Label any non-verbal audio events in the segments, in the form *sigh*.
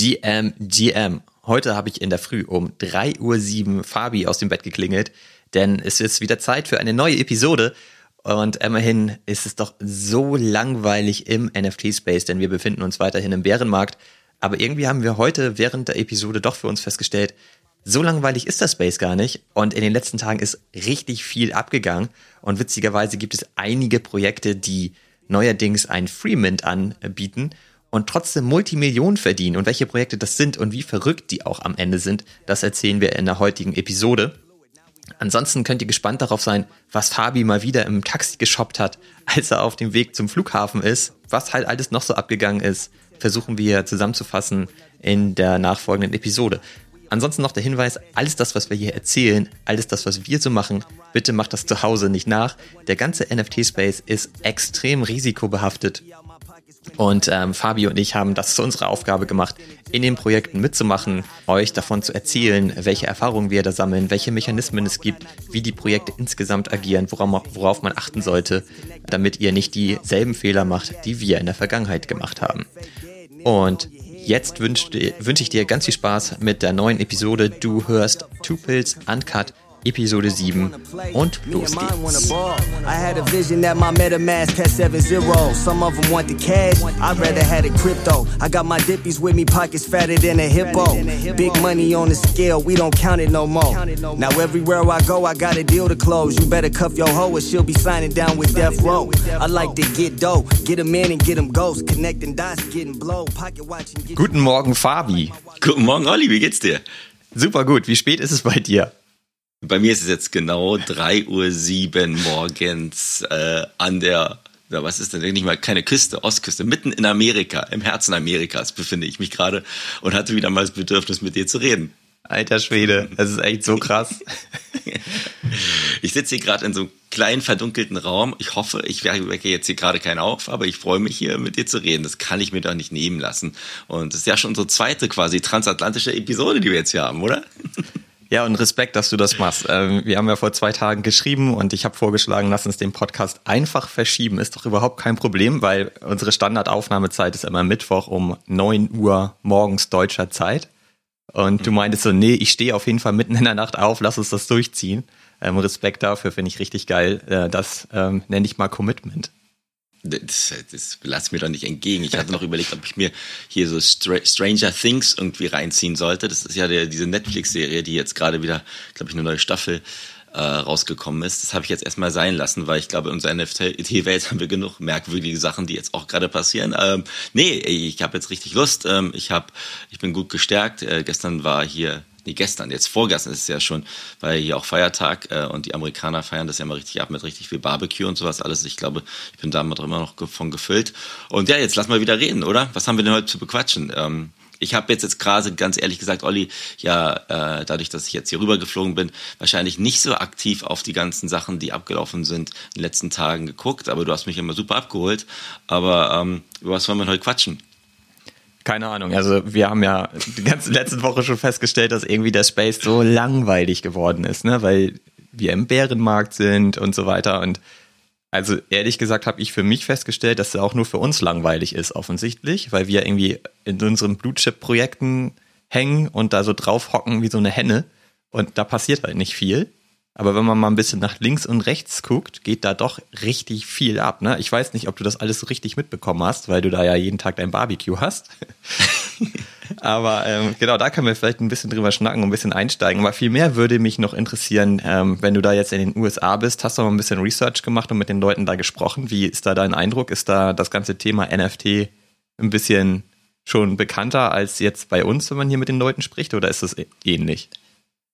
GM, GM. Heute habe ich in der Früh um 3.07 Uhr Fabi aus dem Bett geklingelt, denn es ist wieder Zeit für eine neue Episode. Und immerhin ist es doch so langweilig im NFT-Space, denn wir befinden uns weiterhin im Bärenmarkt. Aber irgendwie haben wir heute während der Episode doch für uns festgestellt, so langweilig ist das Space gar nicht. Und in den letzten Tagen ist richtig viel abgegangen. Und witzigerweise gibt es einige Projekte, die neuerdings ein Freemint anbieten und trotzdem Multimillionen verdienen. Und welche Projekte das sind und wie verrückt die auch am Ende sind, das erzählen wir in der heutigen Episode. Ansonsten könnt ihr gespannt darauf sein, was Fabi mal wieder im Taxi geshoppt hat, als er auf dem Weg zum Flughafen ist, was halt alles noch so abgegangen ist, versuchen wir zusammenzufassen in der nachfolgenden Episode. Ansonsten noch der Hinweis, alles das, was wir hier erzählen, alles das, was wir so machen, bitte macht das zu Hause nicht nach. Der ganze NFT-Space ist extrem risikobehaftet. Und ähm, Fabi und ich haben das zu unserer Aufgabe gemacht, in den Projekten mitzumachen, euch davon zu erzählen, welche Erfahrungen wir da sammeln, welche Mechanismen es gibt, wie die Projekte insgesamt agieren, worauf, worauf man achten sollte, damit ihr nicht dieselben Fehler macht, die wir in der Vergangenheit gemacht haben. Und Jetzt wünsche wünsch ich dir ganz viel Spaß mit der neuen Episode. Du hörst Two Pills Uncut Episode 7 und los geht's. I had a vision that my MetaMask had seven zeros. Some of them want the cash, I'd rather had a crypto. I got my dippies with me, pockets fatter than a hippo. Big money on the scale, we don't count it no more. Now everywhere I go, I got a deal to close. You better cuff your hoe or she'll be signing down with Death Row. I like to get dough, get them in and get them ghosts. Connecting dots, getting blow, pocket watching. Guten Morgen, Fabi. Guten Morgen, Olli, wie geht's dir? Super gut. Wie spät ist es bei dir? Bei mir ist es jetzt genau 3.07 Uhr morgens äh, an der, ja, was ist denn nicht mal keine Küste, Ostküste, mitten in Amerika, im Herzen Amerikas befinde ich mich gerade und hatte wieder mal das Bedürfnis, mit dir zu reden. Alter Schwede, das ist echt so krass. *laughs* ich sitze hier gerade in so einem kleinen verdunkelten Raum. Ich hoffe, ich wecke jetzt hier gerade keinen auf, aber ich freue mich hier mit dir zu reden. Das kann ich mir doch nicht nehmen lassen. Und das ist ja schon unsere zweite quasi transatlantische Episode, die wir jetzt hier haben, oder? *laughs* Ja, und Respekt, dass du das machst. Ähm, wir haben ja vor zwei Tagen geschrieben und ich habe vorgeschlagen, lass uns den Podcast einfach verschieben. Ist doch überhaupt kein Problem, weil unsere Standardaufnahmezeit ist immer Mittwoch um neun Uhr morgens deutscher Zeit. Und du meintest so, nee, ich stehe auf jeden Fall mitten in der Nacht auf, lass uns das durchziehen. Ähm, Respekt dafür, finde ich richtig geil. Äh, das ähm, nenne ich mal Commitment. Das, das lass mir doch nicht entgegen. Ich hatte noch überlegt, ob ich mir hier so Stranger Things irgendwie reinziehen sollte. Das ist ja der, diese Netflix-Serie, die jetzt gerade wieder, glaube ich, eine neue Staffel äh, rausgekommen ist. Das habe ich jetzt erstmal sein lassen, weil ich glaube, in unserer NFT-Welt haben wir genug merkwürdige Sachen, die jetzt auch gerade passieren. Ähm, nee, ich habe jetzt richtig Lust. Ähm, ich, hab, ich bin gut gestärkt. Äh, gestern war hier nee, gestern, jetzt vorgestern ist es ja schon, weil hier auch Feiertag äh, und die Amerikaner feiern das ja immer richtig ab mit richtig viel Barbecue und sowas alles. Ich glaube, ich bin da immer noch von gefüllt. Und ja, jetzt lass mal wieder reden, oder? Was haben wir denn heute zu bequatschen? Ähm, ich habe jetzt jetzt gerade ganz ehrlich gesagt, Olli, ja, äh, dadurch, dass ich jetzt hier rübergeflogen bin, wahrscheinlich nicht so aktiv auf die ganzen Sachen, die abgelaufen sind, in den letzten Tagen geguckt. Aber du hast mich immer super abgeholt. Aber ähm, über was wollen wir heute quatschen? Keine Ahnung. Also wir haben ja die ganze letzte Woche schon festgestellt, dass irgendwie der Space so langweilig geworden ist, ne? Weil wir im Bärenmarkt sind und so weiter. Und also ehrlich gesagt habe ich für mich festgestellt, dass es auch nur für uns langweilig ist, offensichtlich, weil wir irgendwie in unseren Blutchip-Projekten hängen und da so drauf hocken wie so eine Henne. Und da passiert halt nicht viel. Aber wenn man mal ein bisschen nach links und rechts guckt, geht da doch richtig viel ab. Ne? Ich weiß nicht, ob du das alles so richtig mitbekommen hast, weil du da ja jeden Tag dein Barbecue hast. *laughs* Aber ähm, genau, da können wir vielleicht ein bisschen drüber schnacken und ein bisschen einsteigen. Aber viel mehr würde mich noch interessieren, ähm, wenn du da jetzt in den USA bist, hast du mal ein bisschen Research gemacht und mit den Leuten da gesprochen. Wie ist da dein Eindruck? Ist da das ganze Thema NFT ein bisschen schon bekannter als jetzt bei uns, wenn man hier mit den Leuten spricht, oder ist das ähnlich?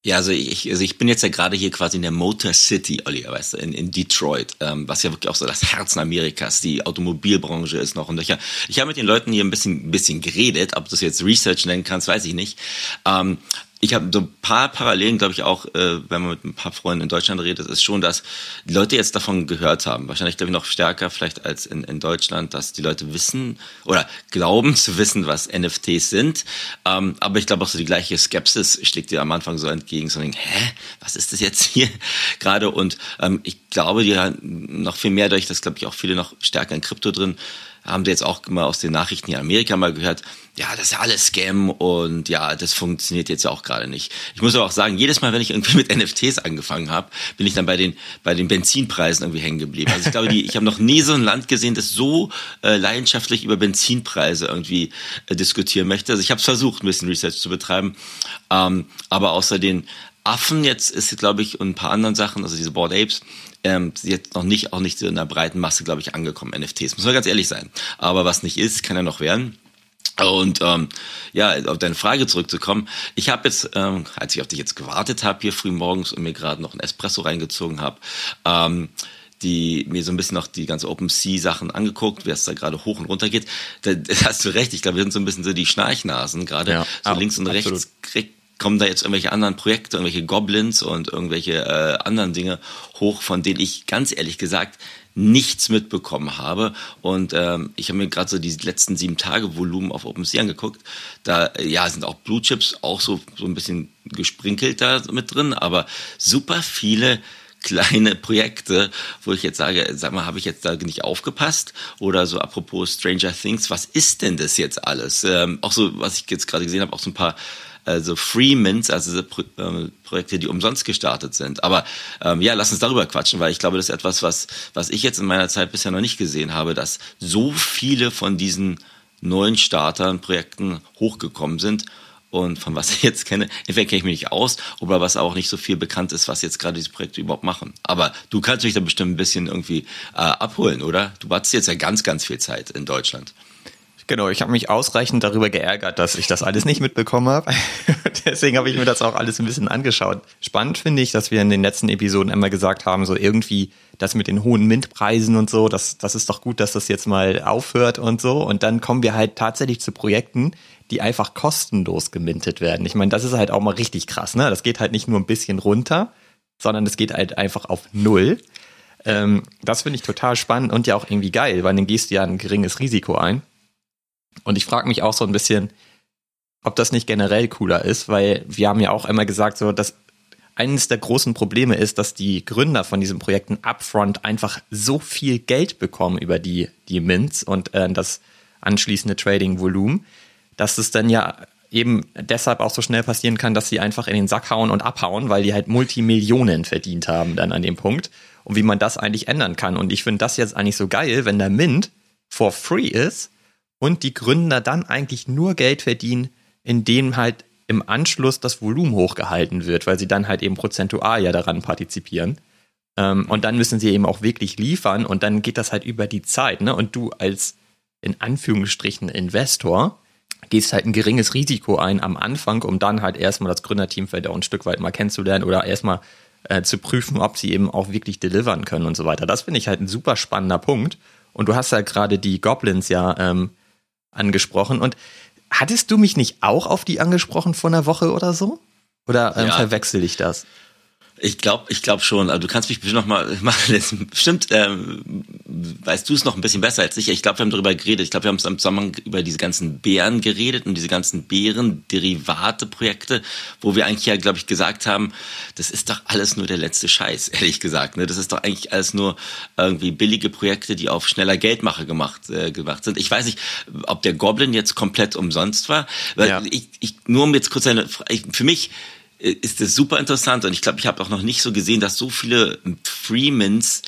Ja, also ich, also ich bin jetzt ja gerade hier quasi in der Motor City, Olli, weißt du, in, in Detroit, ähm, was ja wirklich auch so das Herzen Amerikas, die Automobilbranche ist noch. Und ich, ich habe mit den Leuten hier ein bisschen, ein bisschen geredet, ob du das jetzt Research nennen kannst, weiß ich nicht. Ähm, ich habe so ein paar Parallelen, glaube ich, auch, äh, wenn man mit ein paar Freunden in Deutschland redet, ist schon, dass die Leute jetzt davon gehört haben. Wahrscheinlich, glaube ich, noch stärker vielleicht als in, in Deutschland, dass die Leute wissen oder glauben zu wissen, was NFTs sind. Ähm, aber ich glaube auch so die gleiche Skepsis schlägt dir am Anfang so entgegen, so denken, hä, was ist das jetzt hier *laughs* gerade? Und ähm, ich glaube, die noch viel mehr durch, dass, glaube ich, auch viele noch stärker in Krypto drin haben wir jetzt auch mal aus den Nachrichten in Amerika mal gehört, ja, das ist ja alles Scam und ja, das funktioniert jetzt ja auch gerade nicht. Ich muss aber auch sagen, jedes Mal, wenn ich irgendwie *laughs* mit NFTs angefangen habe, bin ich dann bei den bei den Benzinpreisen irgendwie hängen geblieben. Also ich glaube, die, ich habe noch nie so ein Land gesehen, das so äh, leidenschaftlich über Benzinpreise irgendwie äh, diskutieren möchte. Also ich habe versucht, ein bisschen Research zu betreiben, ähm, aber außer den Affen jetzt ist, glaube ich, und ein paar anderen Sachen, also diese Board Apes, ähm, jetzt noch nicht, auch nicht in der breiten Masse, glaube ich, angekommen, NFTs. Muss man ganz ehrlich sein. Aber was nicht ist, kann ja noch werden. Und ähm, ja, auf deine Frage zurückzukommen. Ich habe jetzt, ähm, als ich auf dich jetzt gewartet habe, hier früh morgens und mir gerade noch ein Espresso reingezogen habe, ähm, die mir so ein bisschen noch die ganze OpenSea-Sachen angeguckt, wie es da gerade hoch und runter geht. Da, *laughs* da hast du recht, ich glaube, wir sind so ein bisschen so die Schnarchnasen, gerade ja, so links und absolut. rechts kommen da jetzt irgendwelche anderen Projekte, irgendwelche Goblins und irgendwelche äh, anderen Dinge hoch, von denen ich ganz ehrlich gesagt nichts mitbekommen habe. Und ähm, ich habe mir gerade so die letzten sieben Tage Volumen auf OpenSea angeguckt. Da ja sind auch Blue Chips auch so so ein bisschen gesprinkelt da mit drin, aber super viele kleine Projekte, wo ich jetzt sage, sag mal, habe ich jetzt da nicht aufgepasst? Oder so apropos Stranger Things, was ist denn das jetzt alles? Ähm, auch so, was ich jetzt gerade gesehen habe, auch so ein paar also Freemans, also Pro äh, Projekte, die umsonst gestartet sind. Aber ähm, ja, lass uns darüber quatschen, weil ich glaube, das ist etwas, was, was ich jetzt in meiner Zeit bisher noch nicht gesehen habe, dass so viele von diesen neuen Startern, Projekten hochgekommen sind. Und von was ich jetzt kenne, entweder kenne ich mich nicht aus oder was auch nicht so viel bekannt ist, was jetzt gerade diese Projekte überhaupt machen. Aber du kannst mich da bestimmt ein bisschen irgendwie äh, abholen, oder? Du hattest jetzt ja ganz, ganz viel Zeit in Deutschland. Genau, ich habe mich ausreichend darüber geärgert, dass ich das alles nicht mitbekommen habe. *laughs* Deswegen habe ich mir das auch alles ein bisschen angeschaut. Spannend finde ich, dass wir in den letzten Episoden immer gesagt haben, so irgendwie das mit den hohen Mintpreisen und so, das, das ist doch gut, dass das jetzt mal aufhört und so. Und dann kommen wir halt tatsächlich zu Projekten, die einfach kostenlos gemintet werden. Ich meine, das ist halt auch mal richtig krass, ne? Das geht halt nicht nur ein bisschen runter, sondern es geht halt einfach auf Null. Ähm, das finde ich total spannend und ja auch irgendwie geil, weil dann gehst du ja ein geringes Risiko ein. Und ich frage mich auch so ein bisschen, ob das nicht generell cooler ist, weil wir haben ja auch immer gesagt, so dass eines der großen Probleme ist, dass die Gründer von diesen Projekten upfront einfach so viel Geld bekommen über die, die Mints und äh, das anschließende Trading-Volumen, dass es dann ja eben deshalb auch so schnell passieren kann, dass sie einfach in den Sack hauen und abhauen, weil die halt Multimillionen verdient haben dann an dem Punkt. Und wie man das eigentlich ändern kann. Und ich finde das jetzt eigentlich so geil, wenn der Mint for free ist und die Gründer dann eigentlich nur Geld verdienen, indem halt im Anschluss das Volumen hochgehalten wird, weil sie dann halt eben prozentual ja daran partizipieren. Ähm, und dann müssen sie eben auch wirklich liefern und dann geht das halt über die Zeit. Ne? Und du als in Anführungsstrichen Investor gehst halt ein geringes Risiko ein am Anfang, um dann halt erstmal das Gründerteam vielleicht auch ein Stück weit mal kennenzulernen oder erstmal äh, zu prüfen, ob sie eben auch wirklich delivern können und so weiter. Das finde ich halt ein super spannender Punkt. Und du hast ja gerade die Goblins ja ähm, angesprochen. Und hattest du mich nicht auch auf die angesprochen vor einer Woche oder so? Oder ähm, ja. verwechsel ich das? Ich glaube, ich glaube schon. Also du kannst mich bestimmt noch mal *laughs* machen. Bestimmt ähm, weißt du es noch ein bisschen besser als ich. Ich glaube, wir haben darüber geredet. Ich glaube, wir haben im Zusammenhang über diese ganzen Bären geredet und diese ganzen Bären-Derivate-Projekte, wo wir eigentlich ja, glaube ich, gesagt haben, das ist doch alles nur der letzte Scheiß, *laughs* ehrlich gesagt. Ne? Das ist doch eigentlich alles nur irgendwie billige Projekte, die auf schneller Geldmache gemacht, äh, gemacht sind. Ich weiß nicht, ob der Goblin jetzt komplett umsonst war. Weil ja. ich, ich, nur um jetzt kurz eine, ich, für mich ist es super interessant und ich glaube, ich habe auch noch nicht so gesehen, dass so viele Freemans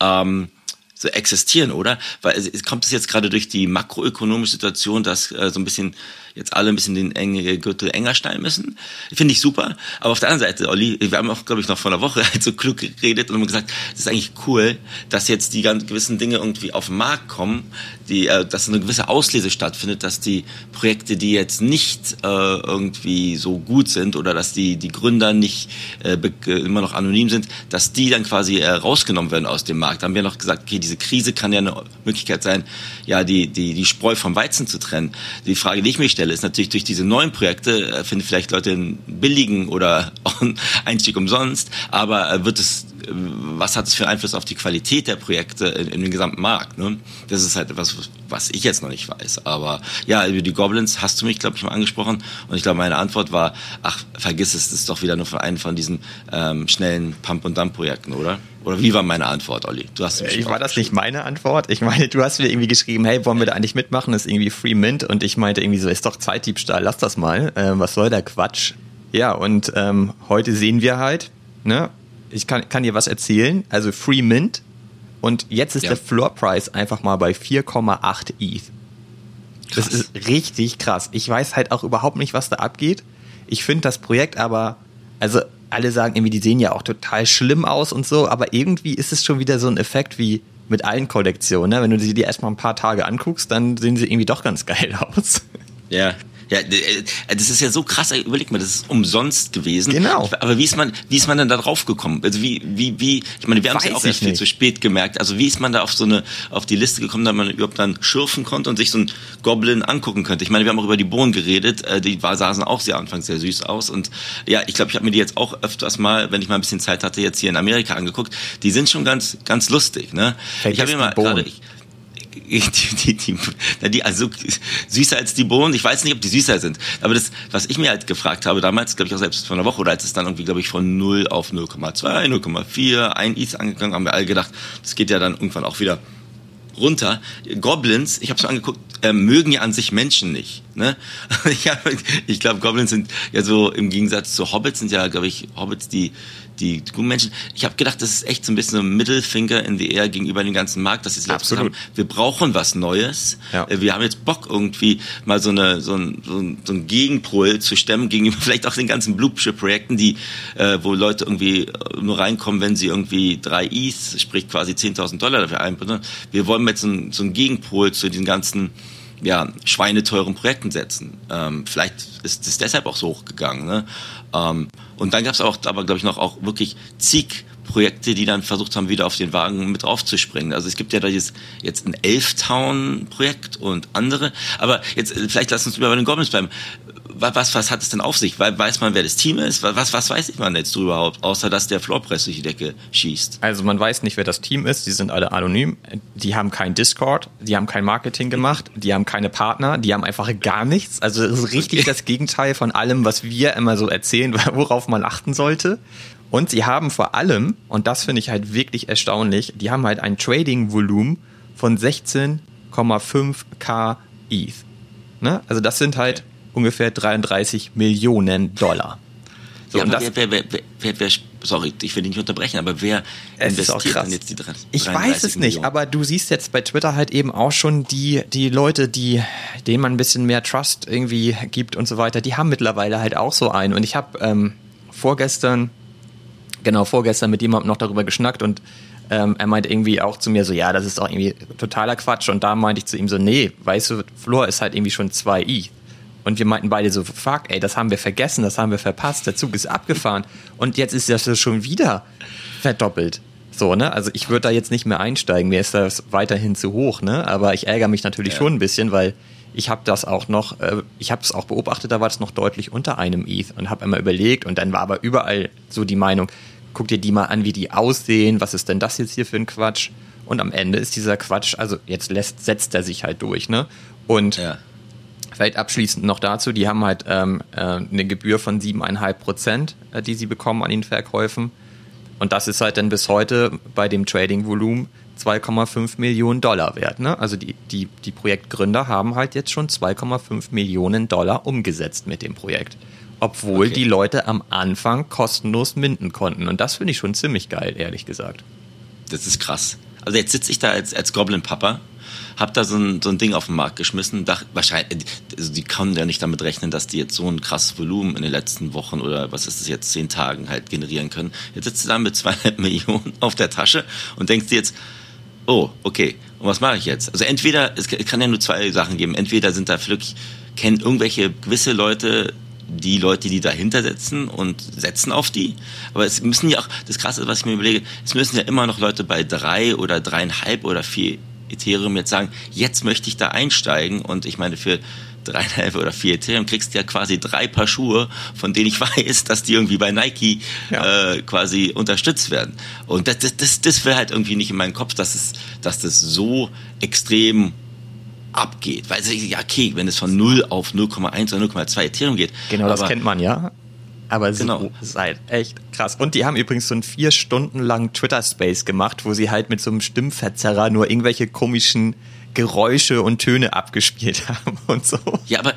ähm, so existieren, oder? Weil es, kommt es jetzt gerade durch die makroökonomische Situation, dass äh, so ein bisschen jetzt alle ein bisschen den enge Gürtel enger schneiden müssen. Finde ich super. Aber auf der anderen Seite, Olli, wir haben auch, glaube ich, noch vor einer Woche halt *laughs* so klug geredet und haben gesagt, es ist eigentlich cool, dass jetzt die ganz gewissen Dinge irgendwie auf den Markt kommen, die, äh, dass eine gewisse Auslese stattfindet, dass die Projekte, die jetzt nicht äh, irgendwie so gut sind oder dass die, die Gründer nicht äh, immer noch anonym sind, dass die dann quasi äh, rausgenommen werden aus dem Markt. Da haben wir noch gesagt, okay, diese Krise kann ja eine Möglichkeit sein, ja, die, die, die Spreu vom Weizen zu trennen. Die Frage, die ich mir stelle, Stelle ist natürlich durch diese neuen Projekte, äh, finden vielleicht Leute einen billigen oder *laughs* einen Einstieg umsonst, aber äh, wird es was hat es für Einfluss auf die Qualität der Projekte in, in dem gesamten Markt? Ne? Das ist halt etwas, was ich jetzt noch nicht weiß. Aber ja, über die Goblins hast du mich, glaube ich, mal angesprochen. Und ich glaube, meine Antwort war, ach, vergiss es, das ist doch wieder nur von einem von diesen ähm, schnellen Pump-and-Dump-Projekten, oder? Oder wie war meine Antwort, Olli? Du hast ich war das nicht meine Antwort. Ich meine, du hast mir irgendwie geschrieben, hey, wollen wir da eigentlich mitmachen? Das ist irgendwie Free Mint. Und ich meinte irgendwie so, ist doch Zeitdiebstahl, lass das mal. Ähm, was soll der Quatsch? Ja, und ähm, heute sehen wir halt, ne, ich kann, kann dir was erzählen, also Free Mint und jetzt ist ja. der Floor Price einfach mal bei 4,8 ETH. Das ist richtig krass. Ich weiß halt auch überhaupt nicht, was da abgeht. Ich finde das Projekt aber, also alle sagen irgendwie, die sehen ja auch total schlimm aus und so, aber irgendwie ist es schon wieder so ein Effekt wie mit allen Kollektionen. Ne? Wenn du sie dir erstmal ein paar Tage anguckst, dann sehen sie irgendwie doch ganz *laughs* geil aus. Ja, ja, äh, das ist ja so krass, überleg mal, das ist umsonst gewesen. Genau. Aber wie ist man, wie ist man denn da drauf gekommen? Also wie, wie, wie, ich meine, wir haben es ja auch erst viel zu spät gemerkt. Also wie ist man da auf so eine, auf die Liste gekommen, dass man überhaupt dann schürfen konnte und sich so ein Goblin angucken könnte? Ich meine, wir haben auch über die Bohnen geredet, äh, die war, saßen auch sehr anfangs sehr süß aus und ja, ich glaube, ich habe mir die jetzt auch öfters mal, wenn ich mal ein bisschen Zeit hatte, jetzt hier in Amerika angeguckt. Die sind schon ganz, ganz lustig, ne? Ich habe mir mal gerade, *laughs* die, die, die, die, also süßer als die Bohnen. Ich weiß nicht, ob die süßer sind. Aber das, was ich mir halt gefragt habe damals, glaube ich auch selbst vor einer Woche oder als es dann irgendwie, glaube ich, von 0 auf 0,2, 0,4, ein ETH angegangen, haben wir alle gedacht, das geht ja dann irgendwann auch wieder runter. Goblins, ich habe es mir angeguckt, äh, mögen ja an sich Menschen nicht. Ne? ja, *laughs* ich glaube, Goblins sind ja so im Gegensatz zu Hobbits sind ja, glaube ich, Hobbits die die guten Menschen. Ich habe gedacht, das ist echt so ein bisschen so ein Mittelfinger in die Air gegenüber dem ganzen Markt, dass sie gesagt haben, wir brauchen was Neues. Ja. Äh, wir haben jetzt Bock irgendwie mal so, eine, so, ein, so, ein, so ein Gegenpol zu stemmen gegenüber *laughs* vielleicht auch den ganzen Bluechip-Projekten, die, äh, wo Leute irgendwie äh, nur reinkommen, wenn sie irgendwie drei ETH, sprich quasi 10.000 Dollar dafür einbringen. Wir wollen jetzt so, ein, so einen Gegenpol zu den ganzen ja, schweineteuren Projekten setzen. Ähm, vielleicht ist es deshalb auch so hochgegangen. Ne? Ähm, und dann gab es auch, aber glaube ich noch auch wirklich zig Projekte, die dann versucht haben, wieder auf den Wagen mit aufzuspringen. Also es gibt ja da jetzt, jetzt ein Elftown-Projekt und andere. Aber jetzt, äh, vielleicht lass uns über den Goblins bleiben was, was hat es denn auf sich? Weiß man, wer das Team ist? Was, was weiß man jetzt drüber überhaupt, außer dass der Floorpress durch die Decke schießt? Also man weiß nicht, wer das Team ist. Die sind alle anonym. Die haben kein Discord, die haben kein Marketing gemacht, die haben keine Partner, die haben einfach gar nichts. Also das ist richtig das Gegenteil von allem, was wir immer so erzählen, *laughs* worauf man achten sollte. Und sie haben vor allem, und das finde ich halt wirklich erstaunlich, die haben halt ein Trading-Volumen von 16,5k ETH. Ne? Also das sind halt ungefähr 33 Millionen Dollar. So, ja, und das, wer, wer, wer, wer, sorry, ich will dich nicht unterbrechen, aber wer investiert denn jetzt die 33 Ich weiß es nicht, aber du siehst jetzt bei Twitter halt eben auch schon die, die Leute, die, denen man ein bisschen mehr Trust irgendwie gibt und so weiter, die haben mittlerweile halt auch so einen. Und ich habe ähm, vorgestern, genau, vorgestern mit jemandem noch darüber geschnackt und ähm, er meinte irgendwie auch zu mir so, ja, das ist doch irgendwie totaler Quatsch. Und da meinte ich zu ihm so, nee, weißt du, Floor ist halt irgendwie schon 2i. Und wir meinten beide so, fuck, ey, das haben wir vergessen, das haben wir verpasst, der Zug ist abgefahren. Und jetzt ist das schon wieder verdoppelt. So, ne? Also ich würde da jetzt nicht mehr einsteigen, mir ist das weiterhin zu hoch, ne? Aber ich ärgere mich natürlich ja. schon ein bisschen, weil ich habe das auch noch, äh, ich habe es auch beobachtet, da war es noch deutlich unter einem ETH und habe immer überlegt und dann war aber überall so die Meinung, guck dir die mal an, wie die aussehen, was ist denn das jetzt hier für ein Quatsch? Und am Ende ist dieser Quatsch, also jetzt lässt, setzt er sich halt durch, ne? Und ja. Vielleicht abschließend noch dazu, die haben halt ähm, äh, eine Gebühr von 7,5 Prozent, äh, die sie bekommen an den Verkäufen. Und das ist halt dann bis heute bei dem Trading-Volumen 2,5 Millionen Dollar wert. Ne? Also die, die, die Projektgründer haben halt jetzt schon 2,5 Millionen Dollar umgesetzt mit dem Projekt. Obwohl okay. die Leute am Anfang kostenlos minden konnten. Und das finde ich schon ziemlich geil, ehrlich gesagt. Das ist krass. Also jetzt sitze ich da als, als Goblin-Papa habe da so ein, so ein Ding auf den Markt geschmissen. Dach, wahrscheinlich, also die können ja nicht damit rechnen, dass die jetzt so ein krasses Volumen in den letzten Wochen oder was ist es jetzt, zehn Tagen halt generieren können. Jetzt sitzt du da mit *laughs* zweieinhalb Millionen auf der Tasche und denkst dir jetzt, oh, okay, und was mache ich jetzt? Also entweder, es kann ja nur zwei Sachen geben. Entweder sind da wirklich, kennen irgendwelche gewisse Leute die Leute, die dahinter setzen und setzen auf die. Aber es müssen ja auch, das Krasse, was ich mir überlege, es müssen ja immer noch Leute bei drei oder dreieinhalb oder vier Ethereum jetzt sagen, jetzt möchte ich da einsteigen und ich meine für dreieinhalb oder vier Ethereum, kriegst du ja quasi drei Paar Schuhe, von denen ich *laughs* weiß, dass die irgendwie bei Nike ja. äh, quasi unterstützt werden. Und das, das, das, das wäre halt irgendwie nicht in meinem Kopf, dass, es, dass das so extrem abgeht. Weil, ja, okay, wenn es von 0 auf 0,1 oder 0,2 Ethereum geht. Genau, das kennt man ja. Aber genau. seid echt krass. Und die haben übrigens so einen vier Stunden langen Twitter-Space gemacht, wo sie halt mit so einem Stimmverzerrer nur irgendwelche komischen Geräusche und Töne abgespielt *laughs* haben und so. Ja, aber,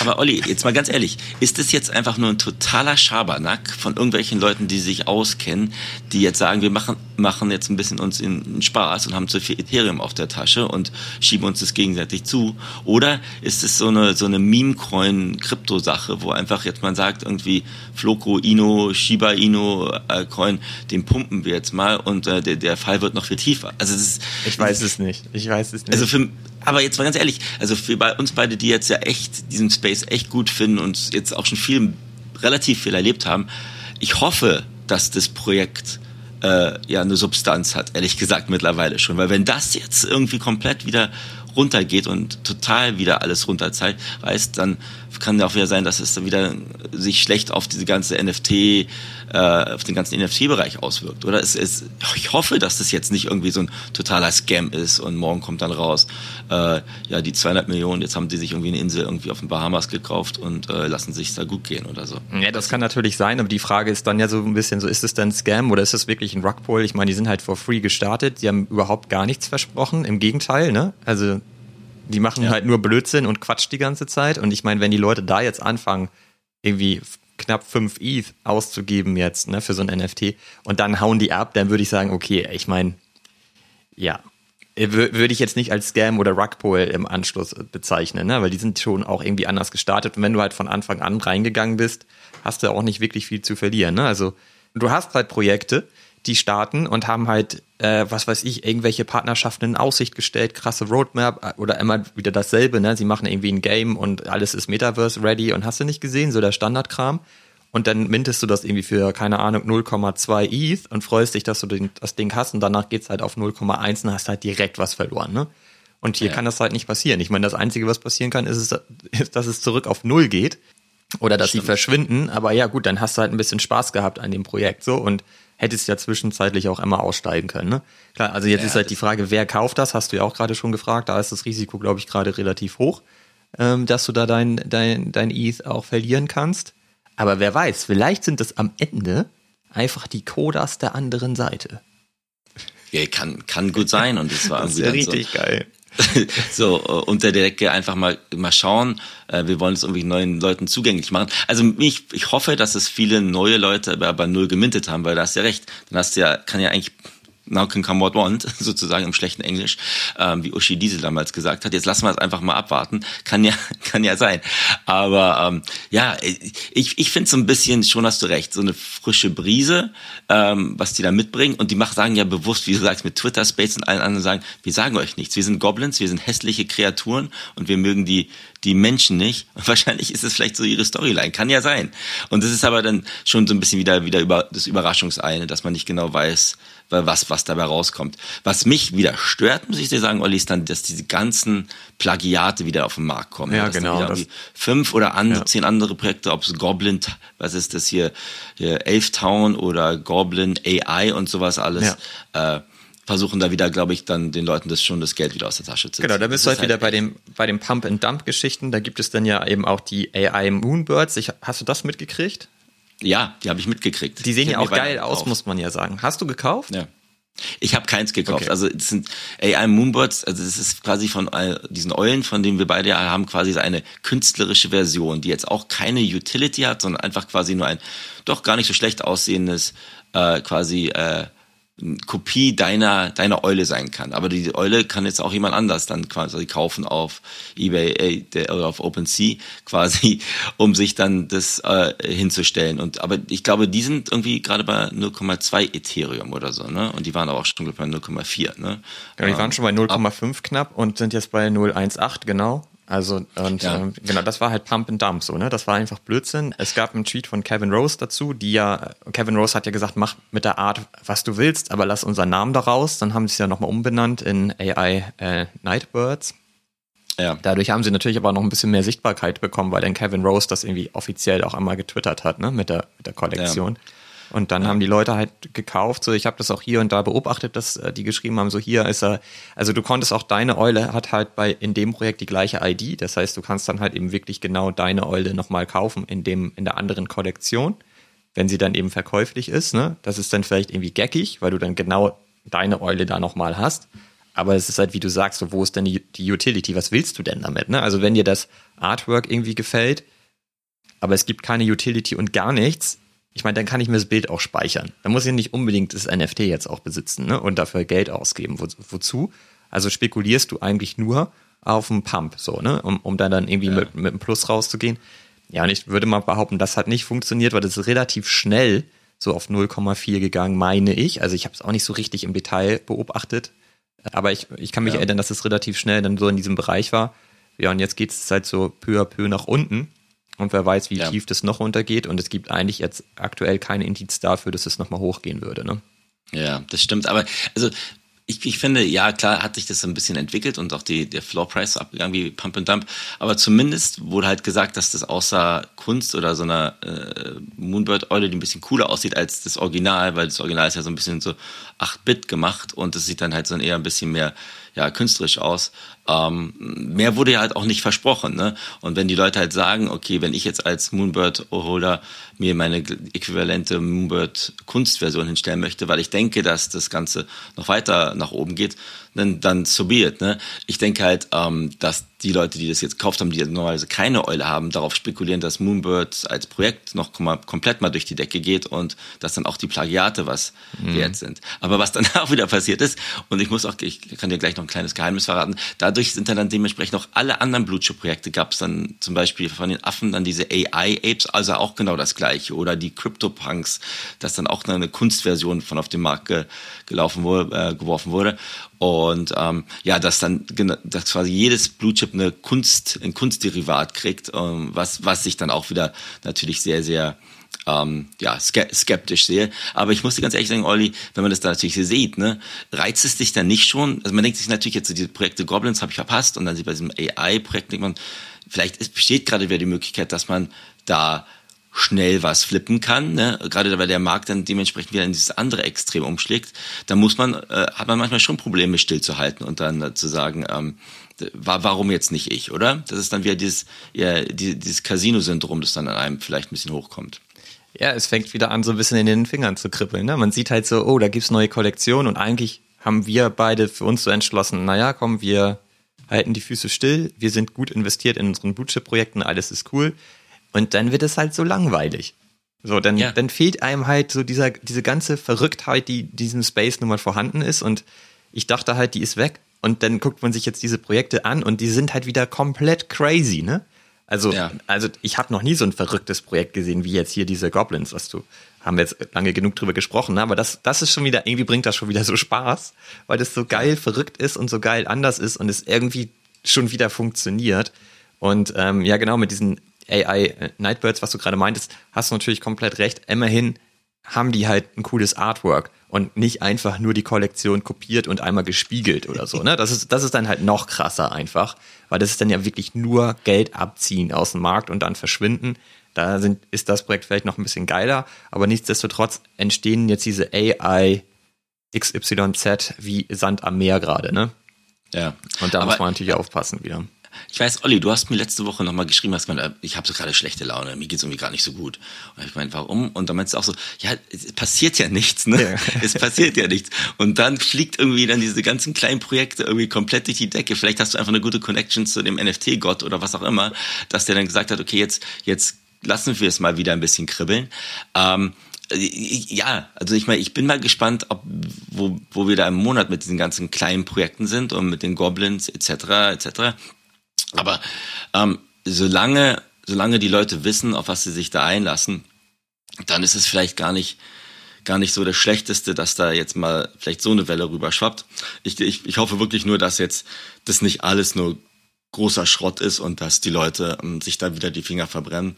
aber Olli, jetzt mal ganz ehrlich, ist das jetzt einfach nur ein totaler Schabernack von irgendwelchen Leuten, die sich auskennen, die jetzt sagen, wir machen, machen jetzt ein bisschen uns in Spaß und haben zu viel Ethereum auf der Tasche und schieben uns das gegenseitig zu? Oder ist es so eine, so eine Meme-Coin-Krypto-Sache, wo einfach jetzt man sagt, irgendwie Floco, Ino, Shiba Ino, äh, Coin, den pumpen wir jetzt mal und äh, der, der Fall wird noch viel tiefer. Also das ist, ich weiß es nicht. Ich weiß es nicht. Also für aber jetzt mal ganz ehrlich, also für bei uns beide, die jetzt ja echt diesen Space echt gut finden und jetzt auch schon viel, relativ viel erlebt haben, ich hoffe, dass das Projekt äh, ja eine Substanz hat, ehrlich gesagt mittlerweile schon. Weil wenn das jetzt irgendwie komplett wieder runtergeht und total wieder alles runterreißt, dann kann ja auch wieder sein, dass es dann wieder sich schlecht auf diese ganze NFT, äh, auf den ganzen NFT-Bereich auswirkt. Oder es ist, ich hoffe, dass das jetzt nicht irgendwie so ein totaler Scam ist und morgen kommt dann raus, äh, ja, die 200 Millionen, jetzt haben die sich irgendwie eine Insel irgendwie auf den Bahamas gekauft und äh, lassen sich da gut gehen oder so. Ja, das kann natürlich sein, aber die Frage ist dann ja so ein bisschen so, ist es denn Scam oder ist es wirklich ein Rugpull? Ich meine, die sind halt for free gestartet, die haben überhaupt gar nichts versprochen, im Gegenteil, ne? Also die machen ja. halt nur Blödsinn und Quatsch die ganze Zeit. Und ich meine, wenn die Leute da jetzt anfangen, irgendwie knapp 5 ETH auszugeben jetzt, ne, für so ein NFT und dann hauen die ab, dann würde ich sagen, okay, ich meine, ja, würde ich jetzt nicht als Scam oder Rugpull im Anschluss bezeichnen, ne? weil die sind schon auch irgendwie anders gestartet. Und wenn du halt von Anfang an reingegangen bist, hast du auch nicht wirklich viel zu verlieren. Ne? Also du hast halt Projekte, die starten und haben halt, äh, was weiß ich, irgendwelche Partnerschaften in Aussicht gestellt, krasse Roadmap äh, oder immer wieder dasselbe, ne? Sie machen irgendwie ein Game und alles ist Metaverse ready und hast du nicht gesehen, so der Standardkram. Und dann mintest du das irgendwie für, keine Ahnung, 0,2 ETH und freust dich, dass du den, das Ding hast und danach geht's halt auf 0,1 und hast halt direkt was verloren, ne? Und hier ja. kann das halt nicht passieren. Ich meine, das Einzige, was passieren kann, ist, es, ist *laughs* dass es zurück auf Null geht oder dass Stimmt. sie verschwinden. Aber ja, gut, dann hast du halt ein bisschen Spaß gehabt an dem Projekt so und hättest ja zwischenzeitlich auch immer aussteigen können. Ne? Klar, also jetzt ja, ist halt die Frage, wer kauft das? Hast du ja auch gerade schon gefragt. Da ist das Risiko, glaube ich, gerade relativ hoch, ähm, dass du da dein, dein, dein ETH auch verlieren kannst. Aber wer weiß, vielleicht sind es am Ende einfach die Codas der anderen Seite. Ja, kann, kann gut sein. Und das war das ist ja richtig so, geil. *laughs* so äh, unter der Decke einfach mal mal schauen. Äh, wir wollen es irgendwie neuen Leuten zugänglich machen. Also ich, ich hoffe, dass es viele neue Leute bei, bei null gemintet haben, weil da hast du ja recht. Dann hast du ja, kann ja eigentlich now can come what want, sozusagen im schlechten Englisch, ähm, wie Uschi Diesel damals gesagt hat. Jetzt lassen wir es einfach mal abwarten. Kann ja, *laughs* kann ja sein. Aber ähm, ja, ich, ich finde so ein bisschen, schon hast du recht, so eine frische Brise, ähm, was die da mitbringen. Und die machen, sagen ja bewusst, wie du sagst, mit Twitter Space und allen anderen sagen, wir sagen euch nichts. Wir sind Goblins, wir sind hässliche Kreaturen und wir mögen die die Menschen nicht. Und *laughs* wahrscheinlich ist es vielleicht so ihre Storyline. Kann ja sein. Und das ist aber dann schon so ein bisschen wieder, wieder über das Überraschungseine, dass man nicht genau weiß, was, was dabei rauskommt. Was mich wieder stört, muss ich dir sagen, Olli, ist dann, dass diese ganzen Plagiate wieder auf den Markt kommen. Ja, dass genau. Das, fünf oder andere, ja. zehn andere Projekte, ob es Goblin, was ist das hier, hier Elf Town oder Goblin AI und sowas alles, ja. äh, versuchen da wieder, glaube ich, dann den Leuten das schon das Geld wieder aus der Tasche zu ziehen. Genau, da bist du halt wieder bei dem, bei dem Pump-and-Dump-Geschichten. Da gibt es dann ja eben auch die AI Moonbirds. Ich, hast du das mitgekriegt? Ja, die habe ich mitgekriegt. Die sehen ja auch geil aus, muss man ja sagen. Hast du gekauft? Ja. Ich habe keins gekauft. Okay. Also das sind AI Moonbirds, also das ist quasi von diesen Eulen, von denen wir beide ja haben, quasi eine künstlerische Version, die jetzt auch keine Utility hat, sondern einfach quasi nur ein doch gar nicht so schlecht aussehendes äh, quasi äh, Kopie deiner, deiner Eule sein kann. Aber die Eule kann jetzt auch jemand anders dann quasi kaufen auf eBay äh, oder auf OpenSea quasi, *laughs* um sich dann das äh, hinzustellen. Und aber ich glaube, die sind irgendwie gerade bei 0,2 Ethereum oder so, ne? Und die waren auch schon bei 0,4, ne? Ja, die waren schon bei 0,5 knapp und sind jetzt bei 0,18, genau. Also, und ja. ähm, genau, das war halt Pump and Dump so, ne? Das war einfach Blödsinn. Es gab einen Tweet von Kevin Rose dazu, die ja, Kevin Rose hat ja gesagt, mach mit der Art, was du willst, aber lass unseren Namen daraus. Dann haben sie es ja nochmal umbenannt in AI äh, Nightbirds. Ja. Dadurch haben sie natürlich aber noch ein bisschen mehr Sichtbarkeit bekommen, weil dann Kevin Rose das irgendwie offiziell auch einmal getwittert hat, ne, mit der, mit der Kollektion. Ja. Und dann ja. haben die Leute halt gekauft, so ich habe das auch hier und da beobachtet, dass äh, die geschrieben haben, so hier ist er, also du konntest auch deine Eule hat halt bei in dem Projekt die gleiche ID, das heißt, du kannst dann halt eben wirklich genau deine Eule nochmal kaufen in dem in der anderen Kollektion, wenn sie dann eben verkäuflich ist, ne? Das ist dann vielleicht irgendwie geckig, weil du dann genau deine Eule da nochmal hast. Aber es ist halt, wie du sagst, so, wo ist denn die, die Utility? Was willst du denn damit? Ne? Also wenn dir das Artwork irgendwie gefällt, aber es gibt keine Utility und gar nichts, ich meine, dann kann ich mir das Bild auch speichern. Dann muss ich nicht unbedingt das NFT jetzt auch besitzen ne? und dafür Geld ausgeben. Wo, wozu? Also spekulierst du eigentlich nur auf einen Pump, so, ne? Um, um dann, dann irgendwie ja. mit, mit einem Plus rauszugehen. Ja, und ich würde mal behaupten, das hat nicht funktioniert, weil das ist relativ schnell so auf 0,4 gegangen, meine ich. Also ich habe es auch nicht so richtig im Detail beobachtet. Aber ich, ich kann mich ja. erinnern, dass es relativ schnell dann so in diesem Bereich war. Ja, und jetzt geht es halt so peu à peu nach unten. Und wer weiß, wie ja. tief das noch runtergeht. Und es gibt eigentlich jetzt aktuell keine Indiz dafür, dass es nochmal hochgehen würde. Ne? Ja, das stimmt. Aber also ich, ich finde, ja, klar hat sich das ein bisschen entwickelt und auch die, der Floor Price abgegangen wie Pump and Dump. Aber zumindest wurde halt gesagt, dass das außer Kunst oder so einer äh, Moonbird-Eule, die ein bisschen cooler aussieht als das Original, weil das Original ist ja so ein bisschen so 8-Bit gemacht und es sieht dann halt so eher ein bisschen mehr ja, künstlerisch aus. Ähm, mehr wurde ja halt auch nicht versprochen. Ne? Und wenn die Leute halt sagen, okay, wenn ich jetzt als Moonbird-Holder mir meine äquivalente Moonbird-Kunstversion hinstellen möchte, weil ich denke, dass das Ganze noch weiter nach oben geht, dann, dann so be it. Ne? Ich denke halt, ähm, dass die Leute, die das jetzt gekauft haben, die normalerweise keine Eule haben, darauf spekulieren, dass Moonbird als Projekt noch komplett mal durch die Decke geht und dass dann auch die Plagiate was mhm. wert sind. Aber was dann *laughs* auch wieder passiert ist, und ich muss auch, ich kann dir gleich noch ein kleines Geheimnis verraten, dadurch sind dann, dementsprechend auch alle anderen Blutschip-Projekte, gab es dann zum Beispiel von den Affen dann diese AI-Apes, also auch genau das gleiche, oder die Crypto-Punks, dass dann auch eine Kunstversion von auf den Markt ge gelaufen wurde, äh, geworfen wurde. Und ähm, ja, dass dann dass quasi jedes Blue Chip eine Kunst, ein Kunstderivat kriegt, ähm, was, was sich dann auch wieder natürlich sehr, sehr ähm, ja, skeptisch sehe. Aber ich muss dir ganz ehrlich sagen, Olli, wenn man das da natürlich sieht, ne, reizt es dich dann nicht schon? Also man denkt sich natürlich jetzt so diese Projekte Goblins habe ich verpasst und dann sieht bei diesem AI-Projekt denkt man, vielleicht besteht gerade wieder die Möglichkeit, dass man da schnell was flippen kann, ne? gerade weil der Markt dann dementsprechend wieder in dieses andere Extrem umschlägt, da muss man, äh, hat man manchmal schon Probleme stillzuhalten und dann äh, zu sagen, ähm, warum jetzt nicht ich, oder? Das ist dann wieder dieses, ja, dieses Casino-Syndrom, das dann an einem vielleicht ein bisschen hochkommt. Ja, es fängt wieder an, so ein bisschen in den Fingern zu kribbeln. Ne? Man sieht halt so, oh, da gibt's neue Kollektionen und eigentlich haben wir beide für uns so entschlossen, naja, komm, wir halten die Füße still, wir sind gut investiert in unseren Bootship-Projekten, alles ist cool. Und dann wird es halt so langweilig. So, dann, ja. dann fehlt einem halt so dieser, diese ganze Verrücktheit, die diesem Space nun mal vorhanden ist. Und ich dachte halt, die ist weg. Und dann guckt man sich jetzt diese Projekte an und die sind halt wieder komplett crazy, ne? Also, ja. also ich habe noch nie so ein verrücktes Projekt gesehen wie jetzt hier diese Goblins, was du haben wir jetzt lange genug drüber gesprochen, ne? aber das, das ist schon wieder, irgendwie bringt das schon wieder so Spaß, weil das so geil verrückt ist und so geil anders ist und es irgendwie schon wieder funktioniert. Und ähm, ja, genau, mit diesen AI äh, Nightbirds, was du gerade meintest, hast du natürlich komplett recht. Immerhin haben die halt ein cooles Artwork und nicht einfach nur die Kollektion kopiert und einmal gespiegelt oder so. Ne? Das, ist, das ist dann halt noch krasser einfach, weil das ist dann ja wirklich nur Geld abziehen aus dem Markt und dann verschwinden. Da sind, ist das Projekt vielleicht noch ein bisschen geiler, aber nichtsdestotrotz entstehen jetzt diese AI XYZ wie Sand am Meer gerade, ne? Ja. Und da aber, muss man natürlich aufpassen wieder. Ich weiß, Olli, du hast mir letzte Woche nochmal geschrieben, hast gemeint, ich habe so gerade schlechte Laune, mir geht's irgendwie gar nicht so gut. Und ich meine, warum? Und dann meinst du auch so, ja, es passiert ja nichts, ne? Ja. *laughs* Es passiert ja nichts. Und dann fliegt irgendwie dann diese ganzen kleinen Projekte irgendwie komplett durch die Decke. Vielleicht hast du einfach eine gute Connection zu dem NFT-Gott oder was auch immer, dass der dann gesagt hat, okay, jetzt, jetzt lassen wir es mal wieder ein bisschen kribbeln. Ähm, ja, also ich meine, ich bin mal gespannt, ob wo, wo wir da im Monat mit diesen ganzen kleinen Projekten sind und mit den Goblins etc. etc. Aber ähm, solange, solange die Leute wissen, auf was sie sich da einlassen, dann ist es vielleicht gar nicht gar nicht so das Schlechteste, dass da jetzt mal vielleicht so eine Welle rüberschwappt. Ich, ich, ich hoffe wirklich nur, dass jetzt das nicht alles nur großer Schrott ist und dass die Leute ähm, sich da wieder die Finger verbrennen.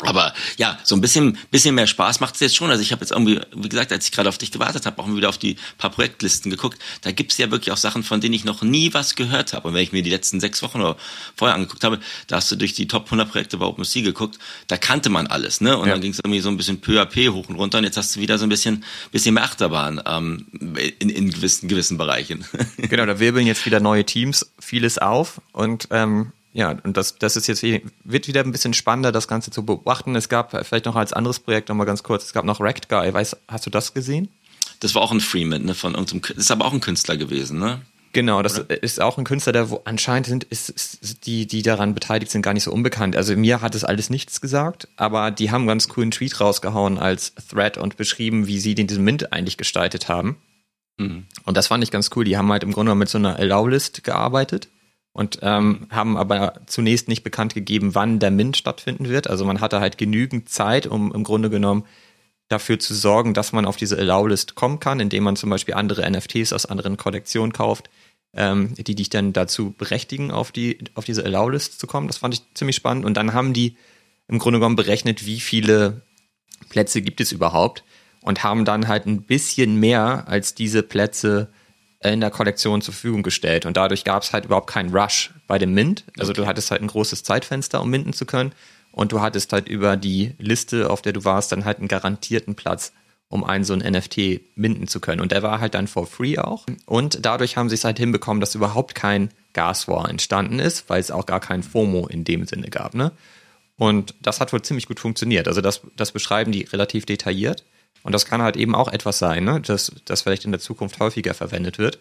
Aber ja, so ein bisschen, bisschen mehr Spaß macht es jetzt schon. Also ich habe jetzt irgendwie, wie gesagt, als ich gerade auf dich gewartet habe, auch mal wieder auf die paar Projektlisten geguckt. Da gibt's ja wirklich auch Sachen, von denen ich noch nie was gehört habe. Und wenn ich mir die letzten sechs Wochen oder vorher angeguckt habe, da hast du durch die Top 100 Projekte bei OpenSea geguckt, da kannte man alles. ne? Und ja. dann ging es irgendwie so ein bisschen peu à peu hoch und runter. Und jetzt hast du wieder so ein bisschen, bisschen mehr Achterbahn ähm, in, in gewissen, gewissen Bereichen. *laughs* Genau, da wirbeln jetzt wieder neue Teams, vieles auf. Und ähm, ja, und das, das ist jetzt wird wieder ein bisschen spannender, das Ganze zu beobachten. Es gab vielleicht noch als anderes Projekt nochmal ganz kurz, es gab noch Wrecked Guy. Weißt, hast du das gesehen? Das war auch ein Freeman, ne? Von irgendeinem, das ist aber auch ein Künstler gewesen, ne? Genau, das Oder? ist auch ein Künstler, der wo anscheinend sind, ist, ist, die, die daran beteiligt sind, gar nicht so unbekannt. Also mir hat es alles nichts gesagt, aber die haben einen ganz coolen Tweet rausgehauen als Thread und beschrieben, wie sie den diesen Mint eigentlich gestaltet haben. Mhm. Und das fand ich ganz cool. Die haben halt im Grunde mit so einer Allow-List gearbeitet und ähm, haben aber zunächst nicht bekannt gegeben, wann der Mint stattfinden wird. Also man hatte halt genügend Zeit, um im Grunde genommen dafür zu sorgen, dass man auf diese Allow-List kommen kann, indem man zum Beispiel andere NFTs aus anderen Kollektionen kauft, ähm, die dich dann dazu berechtigen, auf, die, auf diese Allow-List zu kommen. Das fand ich ziemlich spannend. Und dann haben die im Grunde genommen berechnet, wie viele Plätze gibt es überhaupt und haben dann halt ein bisschen mehr als diese Plätze in der Kollektion zur Verfügung gestellt. Und dadurch gab es halt überhaupt keinen Rush bei dem Mint. Also okay. du hattest halt ein großes Zeitfenster, um minden zu können. Und du hattest halt über die Liste, auf der du warst, dann halt einen garantierten Platz, um einen so ein NFT minden zu können. Und der war halt dann for free auch. Und dadurch haben sie es halt hinbekommen, dass überhaupt kein Gas War entstanden ist, weil es auch gar kein FOMO in dem Sinne gab. Ne? Und das hat wohl ziemlich gut funktioniert. Also das, das beschreiben die relativ detailliert. Und das kann halt eben auch etwas sein, ne? das, das vielleicht in der Zukunft häufiger verwendet wird.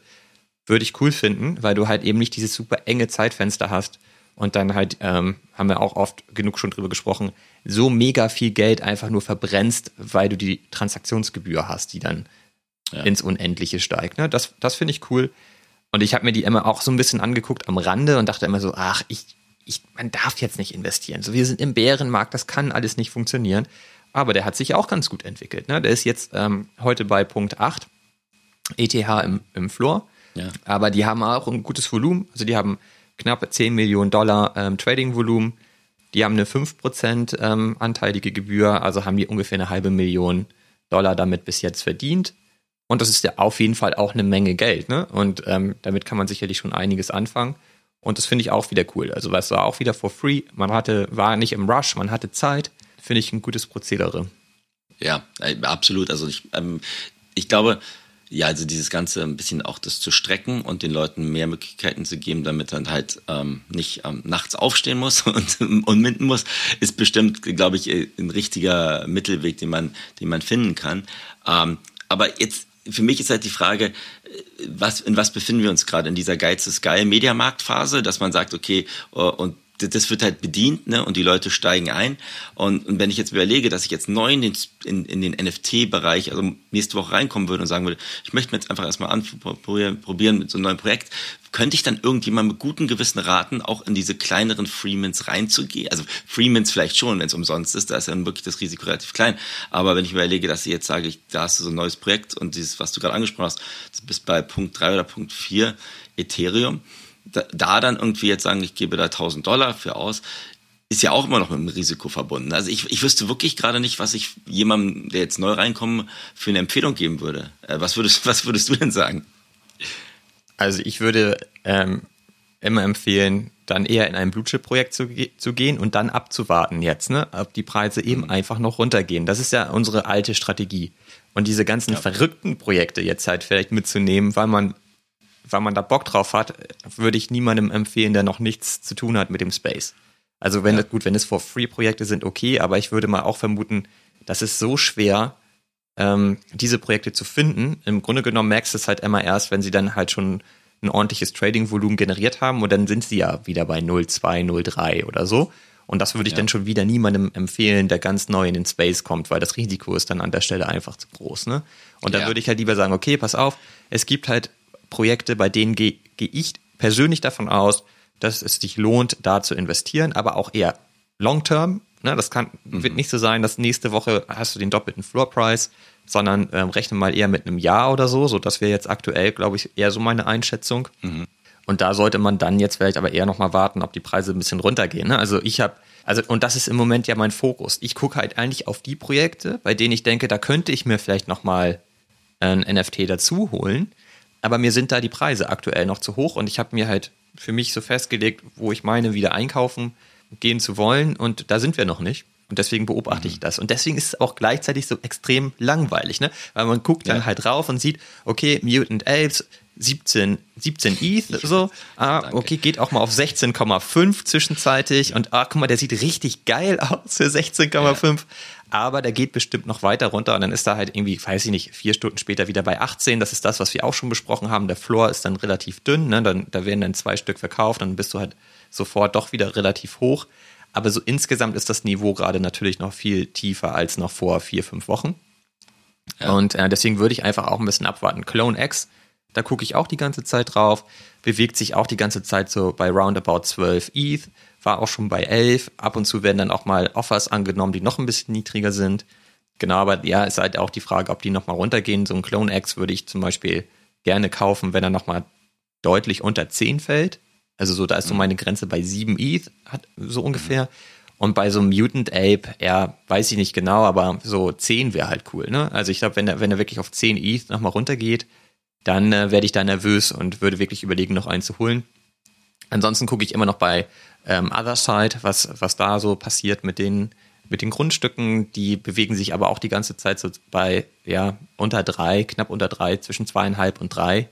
Würde ich cool finden, weil du halt eben nicht dieses super enge Zeitfenster hast und dann halt, ähm, haben wir auch oft genug schon drüber gesprochen, so mega viel Geld einfach nur verbrennst, weil du die Transaktionsgebühr hast, die dann ja. ins Unendliche steigt. Ne? Das, das finde ich cool. Und ich habe mir die immer auch so ein bisschen angeguckt am Rande und dachte immer so, ach, ich, ich, man darf jetzt nicht investieren. So, wir sind im Bärenmarkt, das kann alles nicht funktionieren. Aber der hat sich auch ganz gut entwickelt. Ne? Der ist jetzt ähm, heute bei Punkt 8, ETH im, im Floor. Ja. Aber die haben auch ein gutes Volumen. Also die haben knapp 10 Millionen Dollar ähm, Trading-Volumen. Die haben eine 5% ähm, anteilige Gebühr, also haben die ungefähr eine halbe Million Dollar damit bis jetzt verdient. Und das ist ja auf jeden Fall auch eine Menge Geld. Ne? Und ähm, damit kann man sicherlich schon einiges anfangen. Und das finde ich auch wieder cool. Also es war auch wieder for free. Man hatte, war nicht im Rush, man hatte Zeit finde ich ein gutes Prozedere. Ja, äh, absolut. Also ich, ähm, ich glaube, ja, also dieses Ganze ein bisschen auch das zu strecken und den Leuten mehr Möglichkeiten zu geben, damit dann halt ähm, nicht ähm, nachts aufstehen muss *laughs* und, und minden muss, ist bestimmt, glaube ich, äh, ein richtiger Mittelweg, den man, den man finden kann. Ähm, aber jetzt, für mich ist halt die Frage, äh, was, in was befinden wir uns gerade in dieser Geiz ist geil Mediamarktphase, dass man sagt, okay, und das wird halt bedient ne? und die Leute steigen ein. Und, und wenn ich jetzt überlege, dass ich jetzt neu in den, in, in den NFT-Bereich, also nächste Woche reinkommen würde und sagen würde, ich möchte mir jetzt einfach erstmal anprobieren mit so einem neuen Projekt, könnte ich dann irgendjemand mit guten Gewissen raten, auch in diese kleineren Freemans reinzugehen? Also Freemans vielleicht schon, wenn es umsonst ist, da ist dann wirklich das Risiko relativ klein. Aber wenn ich überlege, dass ich jetzt sage, ich, da hast du so ein neues Projekt und dieses, was du gerade angesprochen hast, du bist bei Punkt 3 oder Punkt 4 Ethereum, da, da dann irgendwie jetzt sagen, ich gebe da 1000 Dollar für aus, ist ja auch immer noch mit einem Risiko verbunden. Also ich, ich wüsste wirklich gerade nicht, was ich jemandem, der jetzt neu reinkommt, für eine Empfehlung geben würde. Äh, was würdest, was würdest du denn sagen? Also ich würde ähm, immer empfehlen, dann eher in ein Blutchip-Projekt zu, zu gehen und dann abzuwarten jetzt, ne, ob die Preise eben mhm. einfach noch runtergehen. Das ist ja unsere alte Strategie. Und diese ganzen ja. verrückten Projekte jetzt halt vielleicht mitzunehmen, weil man weil man da Bock drauf hat, würde ich niemandem empfehlen, der noch nichts zu tun hat mit dem Space. Also wenn ja. das gut, wenn es For-Free-Projekte sind, okay, aber ich würde mal auch vermuten, das ist so schwer, ähm, diese Projekte zu finden. Im Grunde genommen merkst du es halt immer erst, wenn sie dann halt schon ein ordentliches Trading-Volumen generiert haben und dann sind sie ja wieder bei 0,2, 0,3 oder so. Und das würde ich ja. dann schon wieder niemandem empfehlen, der ganz neu in den Space kommt, weil das Risiko ist dann an der Stelle einfach zu groß. Ne? Und dann ja. würde ich halt lieber sagen, okay, pass auf, es gibt halt Projekte, bei denen gehe geh ich persönlich davon aus, dass es sich lohnt, da zu investieren, aber auch eher long-term. Ne? Das kann, mhm. wird nicht so sein, dass nächste Woche hast du den doppelten Floor-Price, sondern ähm, rechne mal eher mit einem Jahr oder so. So, das wäre jetzt aktuell, glaube ich, eher so meine Einschätzung. Mhm. Und da sollte man dann jetzt vielleicht aber eher nochmal warten, ob die Preise ein bisschen runtergehen. Ne? Also ich habe, also und das ist im Moment ja mein Fokus. Ich gucke halt eigentlich auf die Projekte, bei denen ich denke, da könnte ich mir vielleicht nochmal ein NFT dazu holen. Aber mir sind da die Preise aktuell noch zu hoch und ich habe mir halt für mich so festgelegt, wo ich meine, wieder einkaufen gehen zu wollen. Und da sind wir noch nicht. Und deswegen beobachte mhm. ich das. Und deswegen ist es auch gleichzeitig so extrem langweilig, ne? Weil man guckt dann halt drauf und sieht, okay, Mutant Apes, 17, 17 ETH, so. Ah, Danke. okay, geht auch mal auf 16,5 zwischenzeitig. Und ah, guck mal, der sieht richtig geil *laughs* aus für 16,5. Ja. Aber der geht bestimmt noch weiter runter und dann ist er halt irgendwie, weiß ich nicht, vier Stunden später wieder bei 18. Das ist das, was wir auch schon besprochen haben. Der Floor ist dann relativ dünn, ne? Dann, da werden dann zwei Stück verkauft, dann bist du halt sofort doch wieder relativ hoch. Aber so insgesamt ist das Niveau gerade natürlich noch viel tiefer als noch vor vier, fünf Wochen. Ja. Und äh, deswegen würde ich einfach auch ein bisschen abwarten. Clone X, da gucke ich auch die ganze Zeit drauf, bewegt sich auch die ganze Zeit so bei roundabout 12 ETH, war auch schon bei 11. Ab und zu werden dann auch mal Offers angenommen, die noch ein bisschen niedriger sind. Genau, aber ja, ist halt auch die Frage, ob die nochmal runtergehen. So ein Clone X würde ich zum Beispiel gerne kaufen, wenn er nochmal deutlich unter 10 fällt. Also so, da ist so mhm. meine Grenze bei 7 ETH, hat, so ungefähr. Und bei so einem Mutant Ape, ja, weiß ich nicht genau, aber so 10 wäre halt cool, ne? Also ich glaube, wenn er, wenn er wirklich auf 10 ETH nochmal runtergeht, dann äh, werde ich da nervös und würde wirklich überlegen, noch einen zu holen. Ansonsten gucke ich immer noch bei ähm, Other Side, was, was da so passiert mit den, mit den Grundstücken. Die bewegen sich aber auch die ganze Zeit so bei, ja, unter drei, knapp unter drei, zwischen zweieinhalb und drei.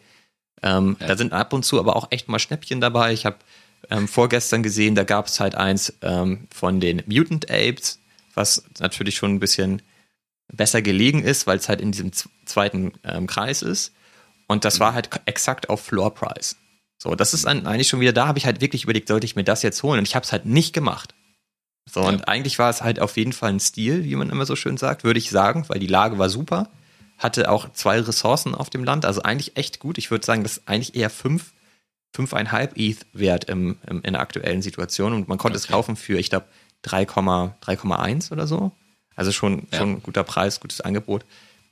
Ähm, ja. Da sind ab und zu aber auch echt mal Schnäppchen dabei. Ich habe ähm, vorgestern gesehen, da gab es halt eins ähm, von den Mutant Apes, was natürlich schon ein bisschen besser gelegen ist, weil es halt in diesem zweiten ähm, Kreis ist. Und das war mhm. halt exakt auf Floor Price. So, das ist eigentlich schon wieder, da habe ich halt wirklich überlegt, sollte ich mir das jetzt holen? Und ich habe es halt nicht gemacht. So, ja. und eigentlich war es halt auf jeden Fall ein Stil, wie man immer so schön sagt, würde ich sagen, weil die Lage war super hatte auch zwei Ressourcen auf dem Land, also eigentlich echt gut. Ich würde sagen, das ist eigentlich eher fünf, fünfeinhalb ETH wert im, im, in der aktuellen Situation und man konnte okay. es kaufen für, ich glaube, 3,1 oder so. Also schon, ja. schon ein guter Preis, gutes Angebot.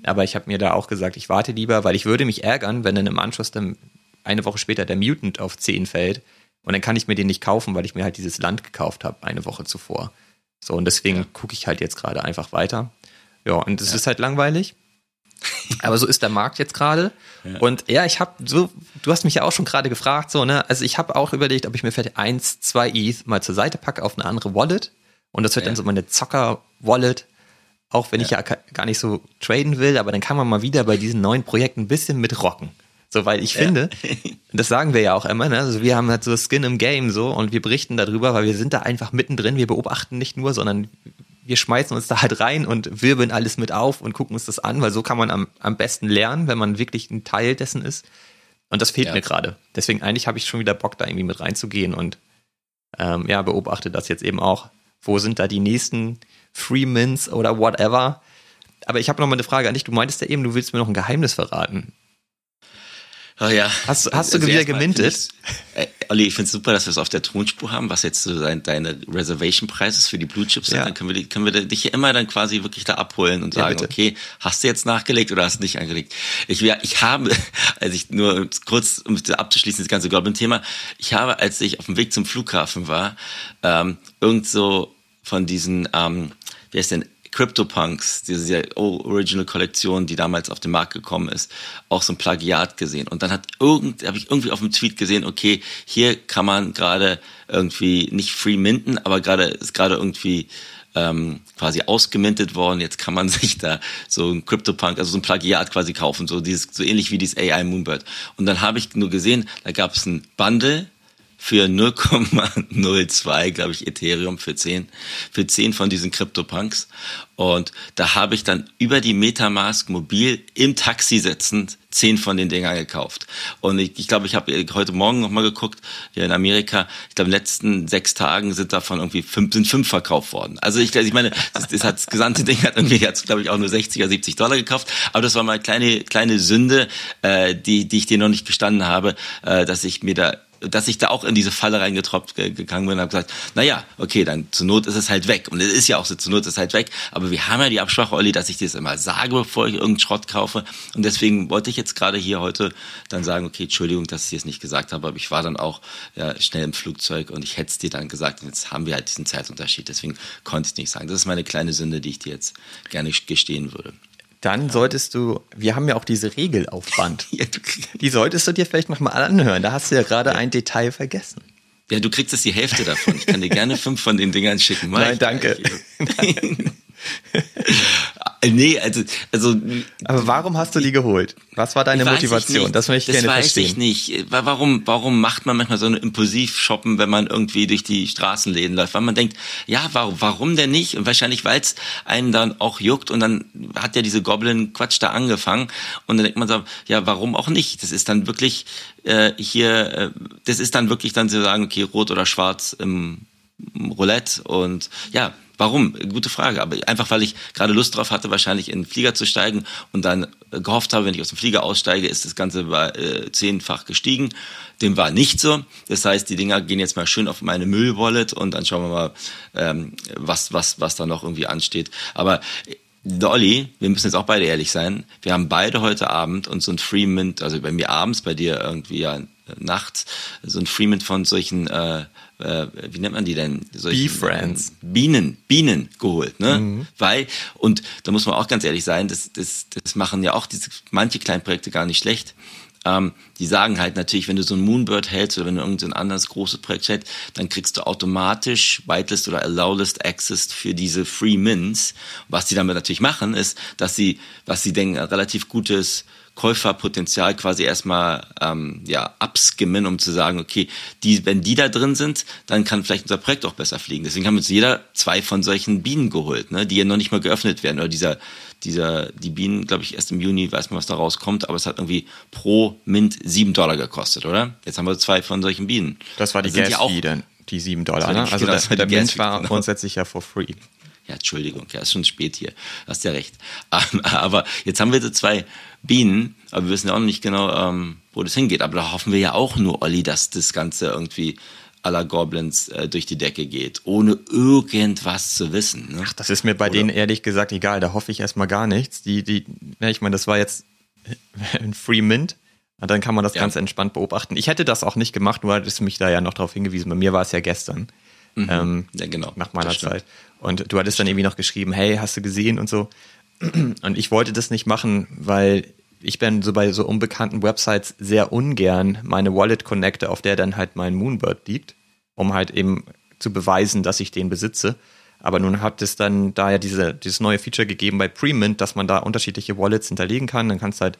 Aber ich habe mir da auch gesagt, ich warte lieber, weil ich würde mich ärgern, wenn dann im Anschluss dann eine Woche später der Mutant auf 10 fällt und dann kann ich mir den nicht kaufen, weil ich mir halt dieses Land gekauft habe eine Woche zuvor. So, und deswegen ja. gucke ich halt jetzt gerade einfach weiter. Ja, und es ja. ist halt langweilig. *laughs* Aber so ist der Markt jetzt gerade. Ja. Und ja, ich habe so, du hast mich ja auch schon gerade gefragt, so, ne? Also ich habe auch überlegt, ob ich mir vielleicht eins, zwei ETH mal zur Seite packe auf eine andere Wallet. Und das wird dann so meine Zocker-Wallet. Auch wenn ich ja gar nicht so traden will, aber dann kann man mal wieder bei diesen neuen Projekten ein bisschen mitrocken. So, weil ich finde, *laughs* das sagen wir ja auch immer, ne? Also wir haben halt so Skin im Game so und wir berichten darüber, weil wir sind da einfach mittendrin. Wir beobachten nicht nur, sondern wir schmeißen uns da halt rein und wirbeln alles mit auf und gucken uns das an, weil so kann man am, am besten lernen, wenn man wirklich ein Teil dessen ist. Und das fehlt ja. mir gerade. Deswegen eigentlich habe ich schon wieder Bock, da irgendwie mit reinzugehen und ähm, ja, beobachte das jetzt eben auch. Wo sind da die nächsten Free Mints oder whatever? Aber ich habe noch mal eine Frage an dich. Du meintest ja eben, du willst mir noch ein Geheimnis verraten. Oh ja. Hast, hast du also wieder gemintet? Äh, Olli, ich finde es super, dass wir es auf der Tonspur haben, was jetzt so dein, deine Reservation-Preis ist für die Blue Chips sind. Ja. Dann können wir, die, können wir dich hier immer dann quasi wirklich da abholen und sagen, ja, okay, hast du jetzt nachgelegt oder hast du nicht angelegt? Ich, ja, ich habe, *laughs* als ich nur kurz, um abzuschließen, das ganze Goblin-Thema, ich habe, als ich auf dem Weg zum Flughafen war, ähm, irgend so von diesen, ähm, wie heißt denn, CryptoPunks, diese Original-Kollektion, die damals auf den Markt gekommen ist, auch so ein Plagiat gesehen. Und dann hat irgend, habe ich irgendwie auf dem Tweet gesehen, okay, hier kann man gerade irgendwie nicht free minten, aber gerade ist gerade irgendwie ähm, quasi ausgemintet worden. Jetzt kann man *laughs* sich da so ein CryptoPunk, also so ein Plagiat quasi kaufen, so dieses, so ähnlich wie dieses AI Moonbird. Und dann habe ich nur gesehen, da gab es ein Bundle für 0,02, glaube ich, Ethereum für 10, für 10 von diesen CryptoPunks. Und da habe ich dann über die Metamask mobil im Taxi sitzend 10 von den Dingern gekauft. Und ich, ich glaube, ich habe heute Morgen nochmal geguckt, hier in Amerika, ich glaube, in den letzten sechs Tagen sind davon irgendwie fünf, sind fünf verkauft worden. Also ich, ich meine, das, das, hat, das gesamte Ding hat irgendwie jetzt, glaube ich, auch nur 60 oder 70 Dollar gekauft. Aber das war mal kleine, kleine Sünde, äh, die, die ich dir noch nicht gestanden habe, äh, dass ich mir da dass ich da auch in diese Falle reingetroppt gegangen bin und habe gesagt, naja, okay, dann zur Not ist es halt weg. Und es ist ja auch so, zur Not ist es halt weg. Aber wir haben ja die Absprache, Olli, dass ich das immer sage, bevor ich irgendeinen Schrott kaufe. Und deswegen wollte ich jetzt gerade hier heute dann sagen, okay, Entschuldigung, dass ich es nicht gesagt habe, aber ich war dann auch ja, schnell im Flugzeug und ich hätte es dir dann gesagt. Und jetzt haben wir halt diesen Zeitunterschied. Deswegen konnte ich nicht sagen. Das ist meine kleine Sünde, die ich dir jetzt gerne gestehen würde dann solltest du, wir haben ja auch diese Regel auf Band. *laughs* ja, die solltest du dir vielleicht nochmal anhören. Da hast du ja gerade ja. ein Detail vergessen. Ja, du kriegst jetzt die Hälfte davon. Ich kann dir gerne fünf von den Dingern schicken. Mach Nein, danke. *laughs* *laughs* Nee, also, also. Aber warum hast du die geholt? Was war deine Motivation? Das möchte ich das gerne weiß verstehen. Ich nicht. Warum, warum macht man manchmal so ein Impulsiv-Shoppen, wenn man irgendwie durch die Straßenläden läuft? Weil man denkt, ja, warum, warum denn nicht? Und wahrscheinlich, weil es einen dann auch juckt und dann hat ja diese Goblin-Quatsch da angefangen und dann denkt man so, ja, warum auch nicht? Das ist dann wirklich äh, hier, äh, das ist dann wirklich dann zu sagen, okay, rot oder schwarz im Roulette und ja, Warum? Gute Frage. Aber einfach, weil ich gerade Lust drauf hatte, wahrscheinlich in den Flieger zu steigen und dann gehofft habe, wenn ich aus dem Flieger aussteige, ist das Ganze bei, äh, zehnfach gestiegen. Dem war nicht so. Das heißt, die Dinger gehen jetzt mal schön auf meine Müllwallet und dann schauen wir mal, ähm, was, was, was da noch irgendwie ansteht. Aber Dolly, wir müssen jetzt auch beide ehrlich sein, wir haben beide heute Abend uns so ein Freemint, also bei mir abends, bei dir irgendwie ja nachts, so ein Freemint von solchen äh, äh, wie nennt man die denn? Bee Friends. Bienen, Bienen geholt, ne? Mhm. Weil, und da muss man auch ganz ehrlich sein, das, das, das machen ja auch diese, manche kleinen Projekte gar nicht schlecht. Ähm, die sagen halt natürlich, wenn du so ein Moonbird hältst oder wenn du irgendein anderes großes Projekt hältst, dann kriegst du automatisch Whitelist oder Allowlist Access für diese Free Mints. Was die damit natürlich machen, ist, dass sie, was sie denken, relativ gutes Käuferpotenzial quasi erstmal ähm, ja, abskimmen, um zu sagen, okay, die, wenn die da drin sind, dann kann vielleicht unser Projekt auch besser fliegen. Deswegen haben uns jeder zwei von solchen Bienen geholt, ne, die ja noch nicht mal geöffnet werden. Oder dieser, dieser, die Bienen, glaube ich, erst im Juni weiß man, was da rauskommt, aber es hat irgendwie pro Mint sieben Dollar gekostet, oder? Jetzt haben wir zwei von solchen Bienen. Das war die Gas Fee dann, die sieben Dollar. Ne? Also genau, das, der Mint war genau. grundsätzlich ja for free. Ja, Entschuldigung, ja, ist schon spät hier. Hast ja recht. Aber jetzt haben wir so zwei Bienen, aber wir wissen ja auch noch nicht genau, ähm, wo das hingeht. Aber da hoffen wir ja auch nur, Olli, dass das Ganze irgendwie aller Goblins äh, durch die Decke geht, ohne irgendwas zu wissen. Ne? Ach, das ist mir bei Oder? denen ehrlich gesagt egal. Da hoffe ich erstmal gar nichts. Die, die, ja, ich meine, das war jetzt *laughs* ein Free Mint. Dann kann man das ja. ganz entspannt beobachten. Ich hätte das auch nicht gemacht, nur hattest du mich da ja noch darauf hingewiesen. Bei mir war es ja gestern. Mhm. Ähm, ja, genau. Nach meiner Zeit. Und du hattest dann irgendwie noch geschrieben, hey, hast du gesehen und so. Und ich wollte das nicht machen, weil ich bin so bei so unbekannten Websites sehr ungern meine Wallet connecte, auf der dann halt mein Moonbird liegt, um halt eben zu beweisen, dass ich den besitze. Aber nun hat es dann da ja diese, dieses neue Feature gegeben bei Premint, dass man da unterschiedliche Wallets hinterlegen kann. Dann kannst du halt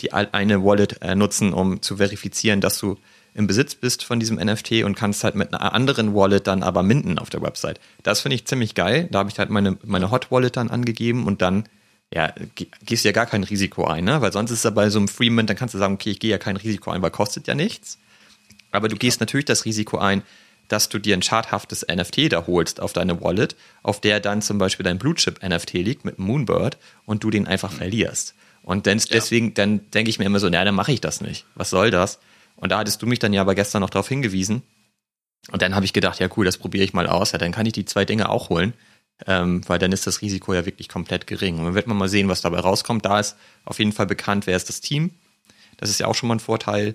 die eine Wallet äh, nutzen, um zu verifizieren, dass du im Besitz bist von diesem NFT und kannst halt mit einer anderen Wallet dann aber minden auf der Website. Das finde ich ziemlich geil. Da habe ich halt meine, meine Hot Wallet dann angegeben und dann ja, gehst du ja gar kein Risiko ein, ne? Weil sonst ist es ja bei so einem Freeman, dann kannst du sagen, okay, ich gehe ja kein Risiko ein, weil kostet ja nichts. Aber du gehst natürlich das Risiko ein, dass du dir ein schadhaftes NFT da holst auf deine Wallet, auf der dann zum Beispiel dein Bluechip-NFT liegt mit Moonbird und du den einfach mhm. verlierst. Und dann, deswegen, dann denke ich mir immer so, naja, dann mache ich das nicht. Was soll das? Und da hattest du mich dann ja aber gestern noch darauf hingewiesen. Und dann habe ich gedacht, ja cool, das probiere ich mal aus. Ja, dann kann ich die zwei Dinge auch holen ähm, weil dann ist das Risiko ja wirklich komplett gering. Und dann wird man mal sehen, was dabei rauskommt. Da ist auf jeden Fall bekannt, wer ist das Team. Das ist ja auch schon mal ein Vorteil.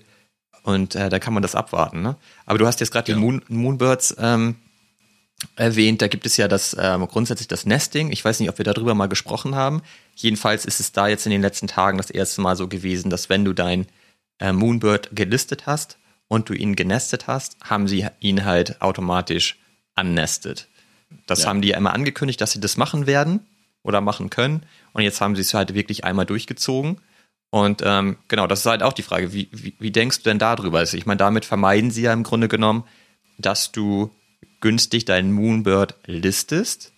Und äh, da kann man das abwarten. Ne? Aber du hast jetzt gerade ja. die Moon, Moonbirds ähm, erwähnt. Da gibt es ja das ähm, grundsätzlich das Nesting. Ich weiß nicht, ob wir darüber mal gesprochen haben. Jedenfalls ist es da jetzt in den letzten Tagen das erste Mal so gewesen, dass wenn du dein äh, Moonbird gelistet hast und du ihn genestet hast, haben sie ihn halt automatisch annestet. Das ja. haben die ja immer angekündigt, dass sie das machen werden oder machen können. Und jetzt haben sie es halt wirklich einmal durchgezogen. Und ähm, genau, das ist halt auch die Frage, wie, wie, wie denkst du denn darüber? Also ich meine, damit vermeiden sie ja im Grunde genommen, dass du günstig deinen Moonbird listest.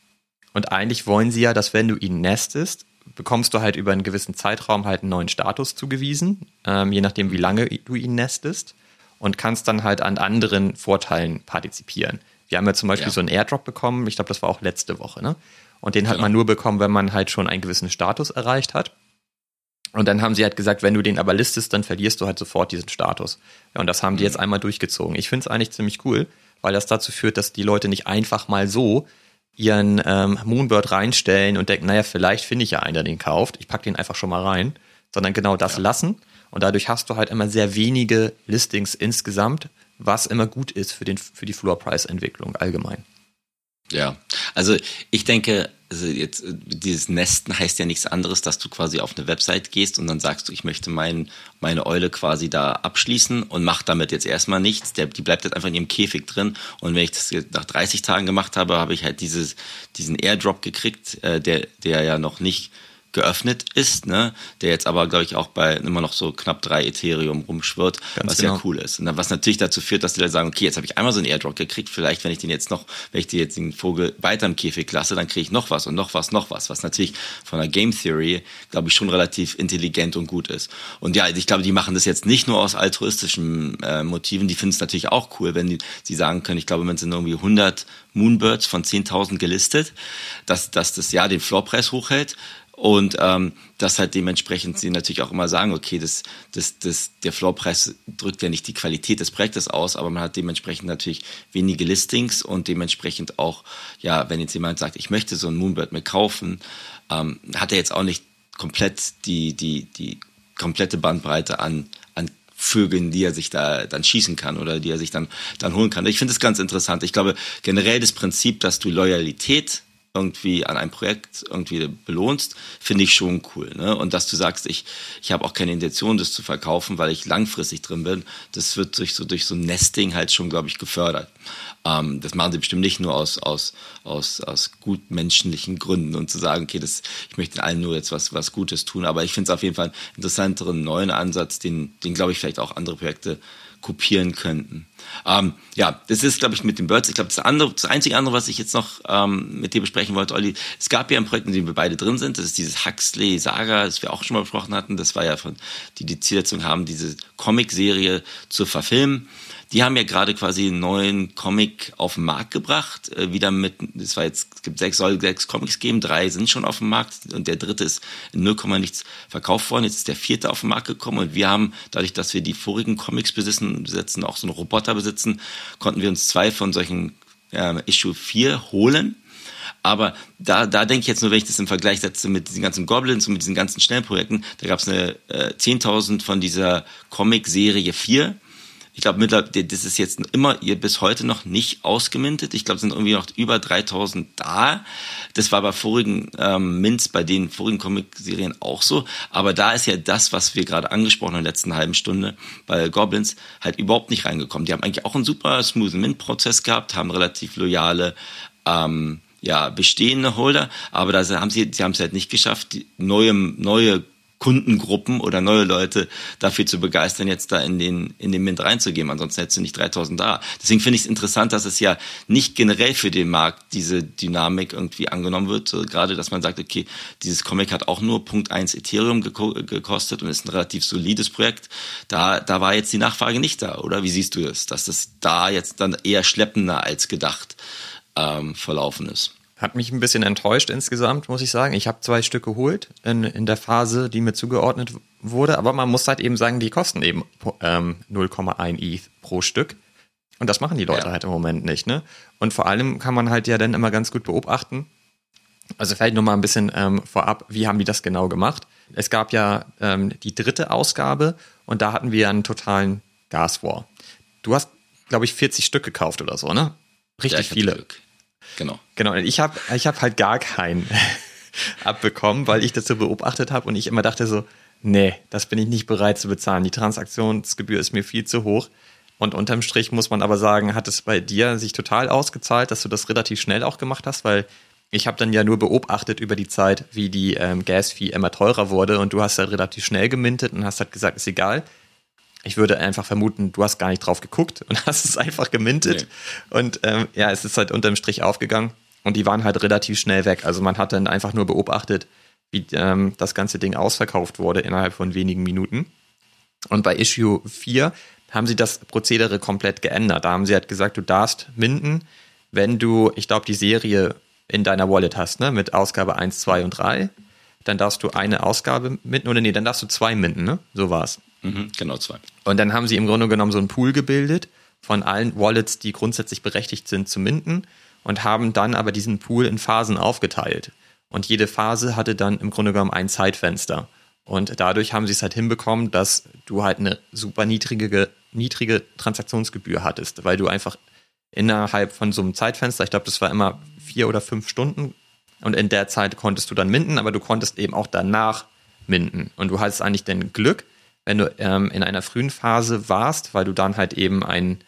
Und eigentlich wollen sie ja, dass wenn du ihn nestest, bekommst du halt über einen gewissen Zeitraum halt einen neuen Status zugewiesen, ähm, je nachdem, wie lange du ihn nestest. Und kannst dann halt an anderen Vorteilen partizipieren. Wir haben ja zum Beispiel ja. so einen Airdrop bekommen, ich glaube, das war auch letzte Woche, ne? Und den genau. hat man nur bekommen, wenn man halt schon einen gewissen Status erreicht hat. Und dann haben sie halt gesagt, wenn du den aber listest, dann verlierst du halt sofort diesen Status. Ja, und das haben die jetzt einmal durchgezogen. Ich finde es eigentlich ziemlich cool, weil das dazu führt, dass die Leute nicht einfach mal so ihren ähm, Moonbird reinstellen und denken, naja, vielleicht finde ich ja einen, der den kauft. Ich packe den einfach schon mal rein. Sondern genau das ja. lassen. Und dadurch hast du halt immer sehr wenige Listings insgesamt, was immer gut ist für, den, für die Floor-Price-Entwicklung allgemein. Ja, also ich denke, also jetzt dieses Nesten heißt ja nichts anderes, dass du quasi auf eine Website gehst und dann sagst du, ich möchte mein, meine Eule quasi da abschließen und mach damit jetzt erstmal nichts. Der, die bleibt jetzt einfach in ihrem Käfig drin. Und wenn ich das nach 30 Tagen gemacht habe, habe ich halt dieses, diesen Airdrop gekriegt, äh, der, der ja noch nicht geöffnet ist, ne? der jetzt aber, glaube ich, auch bei immer noch so knapp drei Ethereum rumschwirrt, Ganz was genau. ja cool ist. Und was natürlich dazu führt, dass die Leute sagen, okay, jetzt habe ich einmal so einen Airdrop gekriegt, vielleicht, wenn ich den jetzt noch, wenn ich den jetzt den Vogel weiter im Käfig lasse, dann kriege ich noch was und noch was, noch was, was natürlich von der Game Theory, glaube ich, schon relativ intelligent und gut ist. Und ja, ich glaube, die machen das jetzt nicht nur aus altruistischen äh, Motiven, die finden es natürlich auch cool, wenn die, sie sagen können, ich glaube, man sind irgendwie 100 Moonbirds von 10.000 gelistet, dass, dass das ja den Floorpreis hochhält und ähm, das halt dementsprechend sie natürlich auch immer sagen, okay, das, das, das, der Floorpreis drückt ja nicht die Qualität des Projektes aus, aber man hat dementsprechend natürlich wenige Listings und dementsprechend auch, ja, wenn jetzt jemand sagt, ich möchte so ein Moonbird mir kaufen, ähm, hat er jetzt auch nicht komplett die, die, die komplette Bandbreite an, an Vögeln, die er sich da dann schießen kann oder die er sich dann, dann holen kann. Ich finde es ganz interessant. Ich glaube, generell das Prinzip, dass du Loyalität irgendwie an einem Projekt irgendwie belohnst, finde ich schon cool. Ne? Und dass du sagst, ich, ich habe auch keine Intention, das zu verkaufen, weil ich langfristig drin bin, das wird durch so, durch so Nesting halt schon, glaube ich, gefördert. Ähm, das machen sie bestimmt nicht nur aus, aus, aus, aus gutmenschlichen Gründen und zu sagen, okay, das, ich möchte allen nur jetzt was, was Gutes tun. Aber ich finde es auf jeden Fall einen interessanteren neuen Ansatz, den, den glaube ich, vielleicht auch andere Projekte kopieren könnten. Ähm, ja, das ist, glaube ich, mit den Birds. Ich glaube, das, das einzige andere, was ich jetzt noch ähm, mit dir besprechen wollte, Olli, es gab ja ein Projekt, in dem wir beide drin sind. Das ist dieses Huxley-Saga, das wir auch schon mal besprochen hatten. Das war ja von, die die Zielsetzung haben, diese Comic-Serie zu verfilmen. Die haben ja gerade quasi einen neuen Comic auf den Markt gebracht. Äh, wieder mit, das war jetzt, es gibt sechs, soll sechs Comics geben, drei sind schon auf dem Markt und der dritte ist in 0, nichts verkauft worden. Jetzt ist der vierte auf den Markt gekommen und wir haben, dadurch, dass wir die vorigen Comics besitzen, besitzen auch so einen Roboter besitzen, konnten wir uns zwei von solchen äh, Issue 4 holen. Aber da, da denke ich jetzt nur, wenn ich das im Vergleich setze mit diesen ganzen Goblins und mit diesen ganzen Schnellprojekten, da gab es eine äh, 10.000 von dieser Comic-Serie 4 ich glaube, das ist jetzt immer ihr bis heute noch nicht ausgemintet. Ich glaube, es sind irgendwie noch über 3000 da. Das war bei vorigen ähm, Mints, bei den vorigen Comic-Serien auch so. Aber da ist ja das, was wir gerade angesprochen haben in der letzten halben Stunde bei Goblins, halt überhaupt nicht reingekommen. Die haben eigentlich auch einen super smoothen Mint-Prozess gehabt, haben relativ loyale ähm, ja, bestehende Holder, aber da haben sie, sie haben es halt nicht geschafft, neue, neue Kundengruppen oder neue Leute dafür zu begeistern, jetzt da in den, in den Mint reinzugehen. Ansonsten hättest du nicht 3000 da. Deswegen finde ich es interessant, dass es ja nicht generell für den Markt diese Dynamik irgendwie angenommen wird. So, gerade, dass man sagt, okay, dieses Comic hat auch nur Punkt 1 Ethereum gekostet und ist ein relativ solides Projekt. Da, da war jetzt die Nachfrage nicht da, oder? Wie siehst du das? Dass das da jetzt dann eher schleppender als gedacht ähm, verlaufen ist? Hat mich ein bisschen enttäuscht insgesamt, muss ich sagen. Ich habe zwei Stück geholt in, in der Phase, die mir zugeordnet wurde, aber man muss halt eben sagen, die kosten eben ähm, 0,1 ETH pro Stück. Und das machen die Leute ja. halt im Moment nicht, ne? Und vor allem kann man halt ja dann immer ganz gut beobachten. Also vielleicht nur mal ein bisschen ähm, vorab, wie haben die das genau gemacht? Es gab ja ähm, die dritte Ausgabe und da hatten wir einen totalen Gas War. Du hast, glaube ich, 40 Stück gekauft oder so, ne? Richtig ja, viele. Glück. Genau. Genau, ich habe ich hab halt gar keinen *laughs* abbekommen, weil ich das so beobachtet habe und ich immer dachte so, nee, das bin ich nicht bereit zu bezahlen. Die Transaktionsgebühr ist mir viel zu hoch. Und unterm Strich muss man aber sagen, hat es bei dir sich total ausgezahlt, dass du das relativ schnell auch gemacht hast, weil ich habe dann ja nur beobachtet über die Zeit, wie die ähm, Gas-Fee immer teurer wurde und du hast halt relativ schnell gemintet und hast halt gesagt, ist egal, ich würde einfach vermuten, du hast gar nicht drauf geguckt und *laughs* hast es einfach gemintet. Nee. Und ähm, ja, es ist halt unterm Strich aufgegangen. Und die waren halt relativ schnell weg. Also man hat dann einfach nur beobachtet, wie ähm, das ganze Ding ausverkauft wurde innerhalb von wenigen Minuten. Und bei Issue 4 haben sie das Prozedere komplett geändert. Da haben sie halt gesagt, du darfst minden, wenn du, ich glaube, die Serie in deiner Wallet hast, ne, mit Ausgabe 1, 2 und 3. dann darfst du eine Ausgabe minden, oder nee, dann darfst du zwei minden, ne? So war's. Mhm, genau, zwei. Und dann haben sie im Grunde genommen so einen Pool gebildet von allen Wallets, die grundsätzlich berechtigt sind zu minden und haben dann aber diesen Pool in Phasen aufgeteilt. Und jede Phase hatte dann im Grunde genommen ein Zeitfenster. Und dadurch haben sie es halt hinbekommen, dass du halt eine super niedrige, niedrige Transaktionsgebühr hattest, weil du einfach innerhalb von so einem Zeitfenster, ich glaube, das war immer vier oder fünf Stunden, und in der Zeit konntest du dann minden, aber du konntest eben auch danach minden. Und du hattest eigentlich den Glück, wenn du ähm, in einer frühen Phase warst, weil du dann halt eben ein,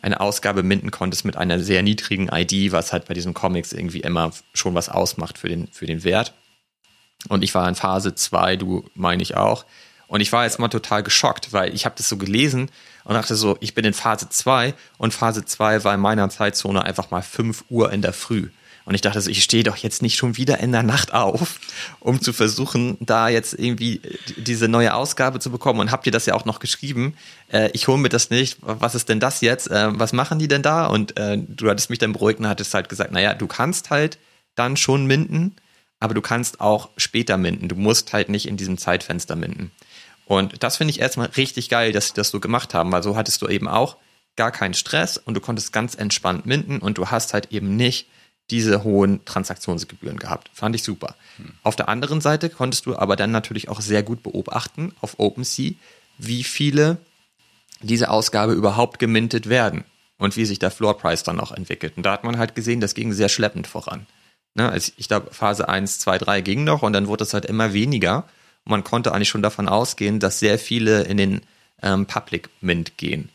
eine Ausgabe minden konntest mit einer sehr niedrigen ID, was halt bei diesen Comics irgendwie immer schon was ausmacht für den, für den Wert. Und ich war in Phase 2, du meine ich auch. Und ich war jetzt mal total geschockt, weil ich habe das so gelesen und dachte so, ich bin in Phase 2 und Phase 2 war in meiner Zeitzone einfach mal 5 Uhr in der Früh. Und ich dachte so, ich stehe doch jetzt nicht schon wieder in der Nacht auf, um zu versuchen, da jetzt irgendwie diese neue Ausgabe zu bekommen. Und habt ihr das ja auch noch geschrieben? Äh, ich hole mir das nicht. Was ist denn das jetzt? Äh, was machen die denn da? Und äh, du hattest mich dann beruhigt und hattest halt gesagt, naja, du kannst halt dann schon minden, aber du kannst auch später minden. Du musst halt nicht in diesem Zeitfenster minden. Und das finde ich erstmal richtig geil, dass sie das so gemacht haben, weil so hattest du eben auch gar keinen Stress und du konntest ganz entspannt minden und du hast halt eben nicht diese hohen Transaktionsgebühren gehabt. Fand ich super. Hm. Auf der anderen Seite konntest du aber dann natürlich auch sehr gut beobachten auf OpenSea, wie viele diese Ausgabe überhaupt gemintet werden und wie sich der Floor Price dann auch entwickelt. Und da hat man halt gesehen, das ging sehr schleppend voran. Ne, also ich glaube, Phase 1, 2, 3 ging noch und dann wurde es halt immer weniger. Und man konnte eigentlich schon davon ausgehen, dass sehr viele in den ähm, Public Mint gehen.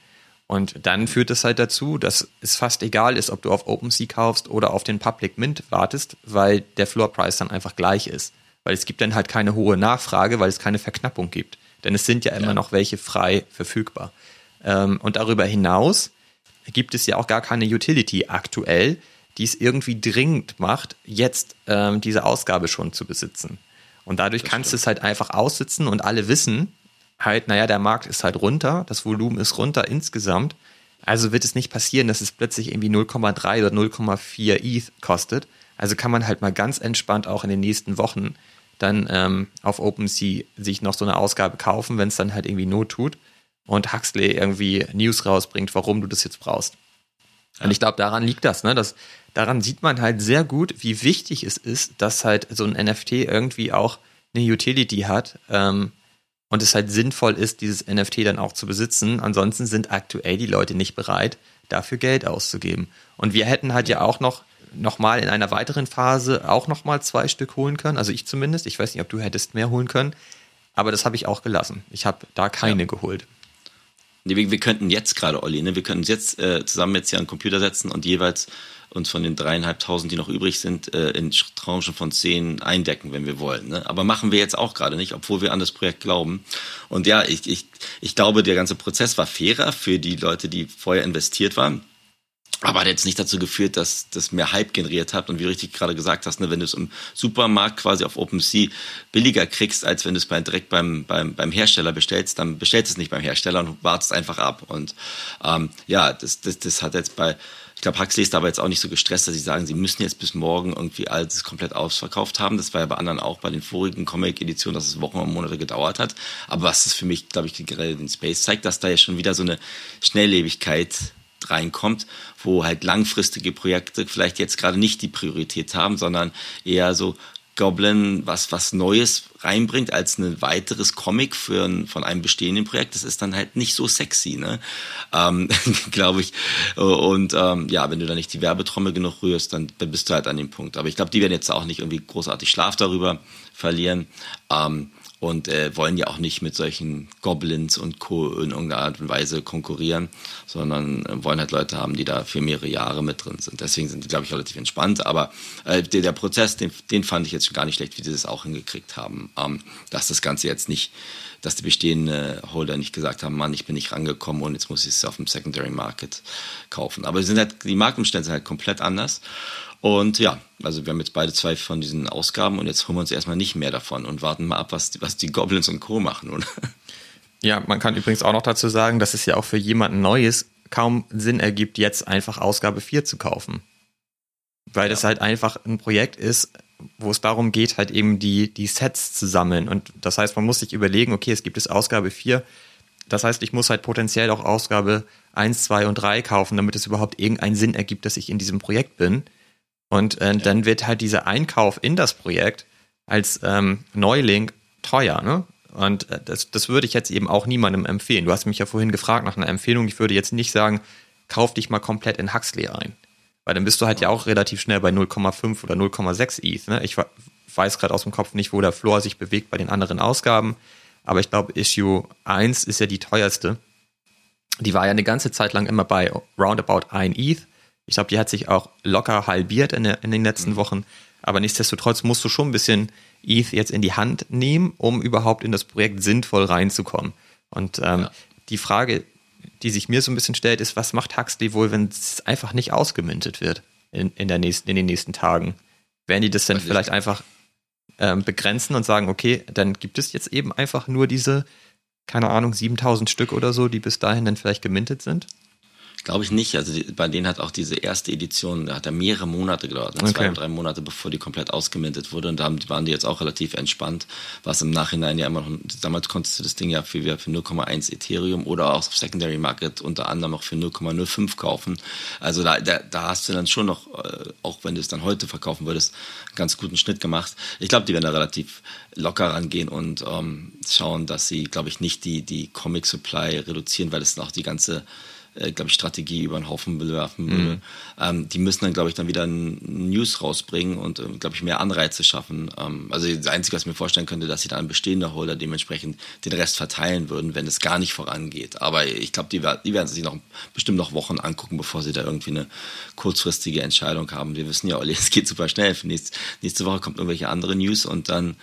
Und dann führt es halt dazu, dass es fast egal ist, ob du auf OpenSea kaufst oder auf den Public Mint wartest, weil der Floor Price dann einfach gleich ist. Weil es gibt dann halt keine hohe Nachfrage, weil es keine Verknappung gibt. Denn es sind ja immer ja. noch welche frei verfügbar. Ähm, und darüber hinaus gibt es ja auch gar keine Utility aktuell, die es irgendwie dringend macht, jetzt ähm, diese Ausgabe schon zu besitzen. Und dadurch das kannst du es halt einfach aussitzen und alle wissen, halt, naja, der Markt ist halt runter, das Volumen ist runter insgesamt. Also wird es nicht passieren, dass es plötzlich irgendwie 0,3 oder 0,4 ETH kostet. Also kann man halt mal ganz entspannt auch in den nächsten Wochen dann ähm, auf OpenSea sich noch so eine Ausgabe kaufen, wenn es dann halt irgendwie Not tut und Huxley irgendwie News rausbringt, warum du das jetzt brauchst. Ja. Und ich glaube, daran liegt das, ne? Das, daran sieht man halt sehr gut, wie wichtig es ist, dass halt so ein NFT irgendwie auch eine Utility hat, ähm, und es halt sinnvoll ist, dieses NFT dann auch zu besitzen. Ansonsten sind aktuell die Leute nicht bereit, dafür Geld auszugeben. Und wir hätten halt ja auch noch noch mal in einer weiteren Phase auch noch mal zwei Stück holen können. Also ich zumindest. Ich weiß nicht, ob du hättest mehr holen können. Aber das habe ich auch gelassen. Ich habe da keine ja. geholt. Nee, wir, wir könnten jetzt gerade, Olli, ne, wir könnten uns jetzt äh, zusammen jetzt hier an den Computer setzen und jeweils uns von den dreieinhalbtausend, die noch übrig sind, äh, in Tranchen von zehn eindecken, wenn wir wollen. Ne? Aber machen wir jetzt auch gerade nicht, obwohl wir an das Projekt glauben. Und ja, ich, ich, ich glaube, der ganze Prozess war fairer für die Leute, die vorher investiert waren. Aber hat jetzt nicht dazu geführt, dass das mehr Hype generiert hat. Und wie richtig gerade gesagt hast, ne, wenn du es im Supermarkt quasi auf OpenSea billiger kriegst, als wenn du es bei, direkt beim, beim, beim Hersteller bestellst, dann bestellst du es nicht beim Hersteller und wartest einfach ab. Und ähm, ja, das, das, das hat jetzt bei glaube, Huxley ist aber jetzt auch nicht so gestresst, dass sie sagen, sie müssen jetzt bis morgen irgendwie alles komplett ausverkauft haben. Das war ja bei anderen auch bei den vorigen Comic-Editionen, dass es Wochen und Monate gedauert hat. Aber was es für mich, glaube ich, generell den Space zeigt, dass da ja schon wieder so eine Schnelllebigkeit reinkommt, wo halt langfristige Projekte vielleicht jetzt gerade nicht die Priorität haben, sondern eher so Goblin was, was Neues reinbringt als ein weiteres Comic für ein, von einem bestehenden Projekt, das ist dann halt nicht so sexy, ne? Ähm, *laughs* glaube ich. Und ähm, ja, wenn du da nicht die Werbetrommel genug rührst, dann, dann bist du halt an dem Punkt. Aber ich glaube, die werden jetzt auch nicht irgendwie großartig Schlaf darüber verlieren. Ähm, und äh, wollen ja auch nicht mit solchen Goblins und Co. in irgendeiner Art und Weise konkurrieren, sondern äh, wollen halt Leute haben, die da für mehrere Jahre mit drin sind. Deswegen sind die, glaube ich, relativ entspannt. Aber äh, der, der Prozess, den, den fand ich jetzt gar nicht schlecht, wie sie das auch hingekriegt haben, ähm, dass das Ganze jetzt nicht dass die bestehenden Holder nicht gesagt haben, Mann, ich bin nicht rangekommen und jetzt muss ich es auf dem Secondary Market kaufen. Aber sind halt, die Marktumstände sind halt komplett anders. Und ja, also wir haben jetzt beide zwei von diesen Ausgaben und jetzt holen wir uns erstmal nicht mehr davon und warten mal ab, was, was die Goblins und Co. machen, oder? Ja, man kann übrigens auch noch dazu sagen, dass es ja auch für jemanden Neues kaum Sinn ergibt, jetzt einfach Ausgabe 4 zu kaufen. Weil ja. das halt einfach ein Projekt ist, wo es darum geht, halt eben die, die Sets zu sammeln. Und das heißt, man muss sich überlegen, okay, es gibt es Ausgabe 4. Das heißt, ich muss halt potenziell auch Ausgabe 1, 2 und 3 kaufen, damit es überhaupt irgendeinen Sinn ergibt, dass ich in diesem Projekt bin. Und äh, dann wird halt dieser Einkauf in das Projekt als ähm, Neuling teuer, ne? Und äh, das, das würde ich jetzt eben auch niemandem empfehlen. Du hast mich ja vorhin gefragt nach einer Empfehlung. Ich würde jetzt nicht sagen, kauf dich mal komplett in Huxley ein. Weil dann bist du halt ja auch relativ schnell bei 0,5 oder 0,6 ETH. Ne? Ich weiß gerade aus dem Kopf nicht, wo der Floor sich bewegt bei den anderen Ausgaben. Aber ich glaube, Issue 1 ist ja die teuerste. Die war ja eine ganze Zeit lang immer bei roundabout 1 ETH. Ich glaube, die hat sich auch locker halbiert in, der, in den letzten mhm. Wochen. Aber nichtsdestotrotz musst du schon ein bisschen ETH jetzt in die Hand nehmen, um überhaupt in das Projekt sinnvoll reinzukommen. Und ähm, ja. die Frage, die sich mir so ein bisschen stellt, ist, was macht Huxley wohl, wenn es einfach nicht ausgemintet wird in, in, der nächsten, in den nächsten Tagen? Werden die das dann vielleicht einfach ähm, begrenzen und sagen, okay, dann gibt es jetzt eben einfach nur diese, keine Ahnung, 7000 Stück oder so, die bis dahin dann vielleicht gemintet sind? Glaube ich nicht. Also die, bei denen hat auch diese erste Edition, da hat er mehrere Monate gedauert, ne? okay. zwei oder drei Monate, bevor die komplett ausgemintet wurde. Und da waren die jetzt auch relativ entspannt, was im Nachhinein ja immer noch, damals konntest du das Ding ja für, für 0,1 Ethereum oder auch auf Secondary Market unter anderem auch für 0,05 kaufen. Also da, da, da hast du dann schon noch, äh, auch wenn du es dann heute verkaufen würdest, einen ganz guten Schnitt gemacht. Ich glaube, die werden da relativ locker rangehen und ähm, schauen, dass sie, glaube ich, nicht die, die Comic Supply reduzieren, weil das auch die ganze äh, glaube ich, Strategie über den Haufen werfen würde. Mhm. Ähm, die müssen dann, glaube ich, dann wieder News rausbringen und, äh, glaube ich, mehr Anreize schaffen. Ähm, also das Einzige, was ich mir vorstellen könnte, dass sie dann bestehender Holder dementsprechend den Rest verteilen würden, wenn es gar nicht vorangeht. Aber ich glaube, die, die, werden sich noch bestimmt noch Wochen angucken, bevor sie da irgendwie eine kurzfristige Entscheidung haben. Wir wissen ja, Olli, *laughs* es geht super schnell. Nächste, nächste Woche kommt irgendwelche andere News und dann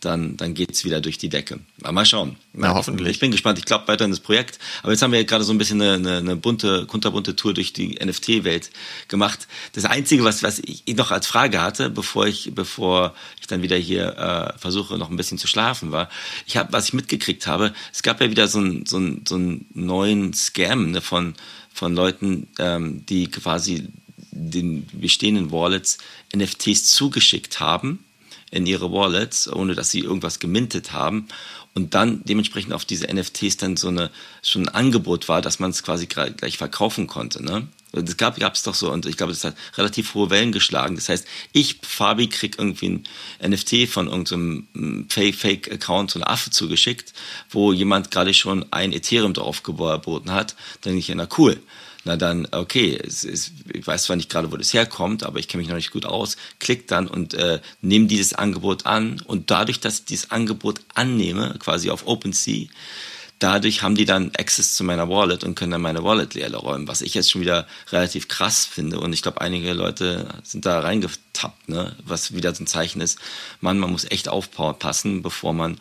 dann, dann es wieder durch die Decke. Aber mal schauen. Na, hoffentlich. Ich bin gespannt. Ich glaube weiter in das Projekt. Aber jetzt haben wir ja gerade so ein bisschen eine, eine, eine bunte, kunterbunte Tour durch die NFT-Welt gemacht. Das Einzige, was, was ich noch als Frage hatte, bevor ich, bevor ich dann wieder hier äh, versuche, noch ein bisschen zu schlafen, war, ich habe, was ich mitgekriegt habe, es gab ja wieder so einen so ein, so ein neuen Scam ne, von, von Leuten, ähm, die quasi den bestehenden Wallets NFTs zugeschickt haben in ihre Wallets, ohne dass sie irgendwas gemintet haben. Und dann dementsprechend auf diese NFTs dann so eine, schon ein Angebot war, dass man es quasi gleich verkaufen konnte. Ne? Das gab es doch so und ich glaube, das hat relativ hohe Wellen geschlagen. Das heißt, ich, Fabi, krieg irgendwie ein NFT von irgendeinem Fake-Account, so ein Affe zugeschickt, wo jemand gerade schon ein Ethereum drauf geboten hat. Dann denke ich, ja, na cool na dann, okay, es, es, ich weiß zwar nicht gerade, wo das herkommt, aber ich kenne mich noch nicht gut aus, klick dann und äh, nehme dieses Angebot an und dadurch, dass ich dieses Angebot annehme, quasi auf OpenSea, dadurch haben die dann Access zu meiner Wallet und können dann meine Wallet leer räumen, was ich jetzt schon wieder relativ krass finde. Und ich glaube, einige Leute sind da reingetappt, ne? was wieder so ein Zeichen ist, man, man muss echt aufpassen, bevor man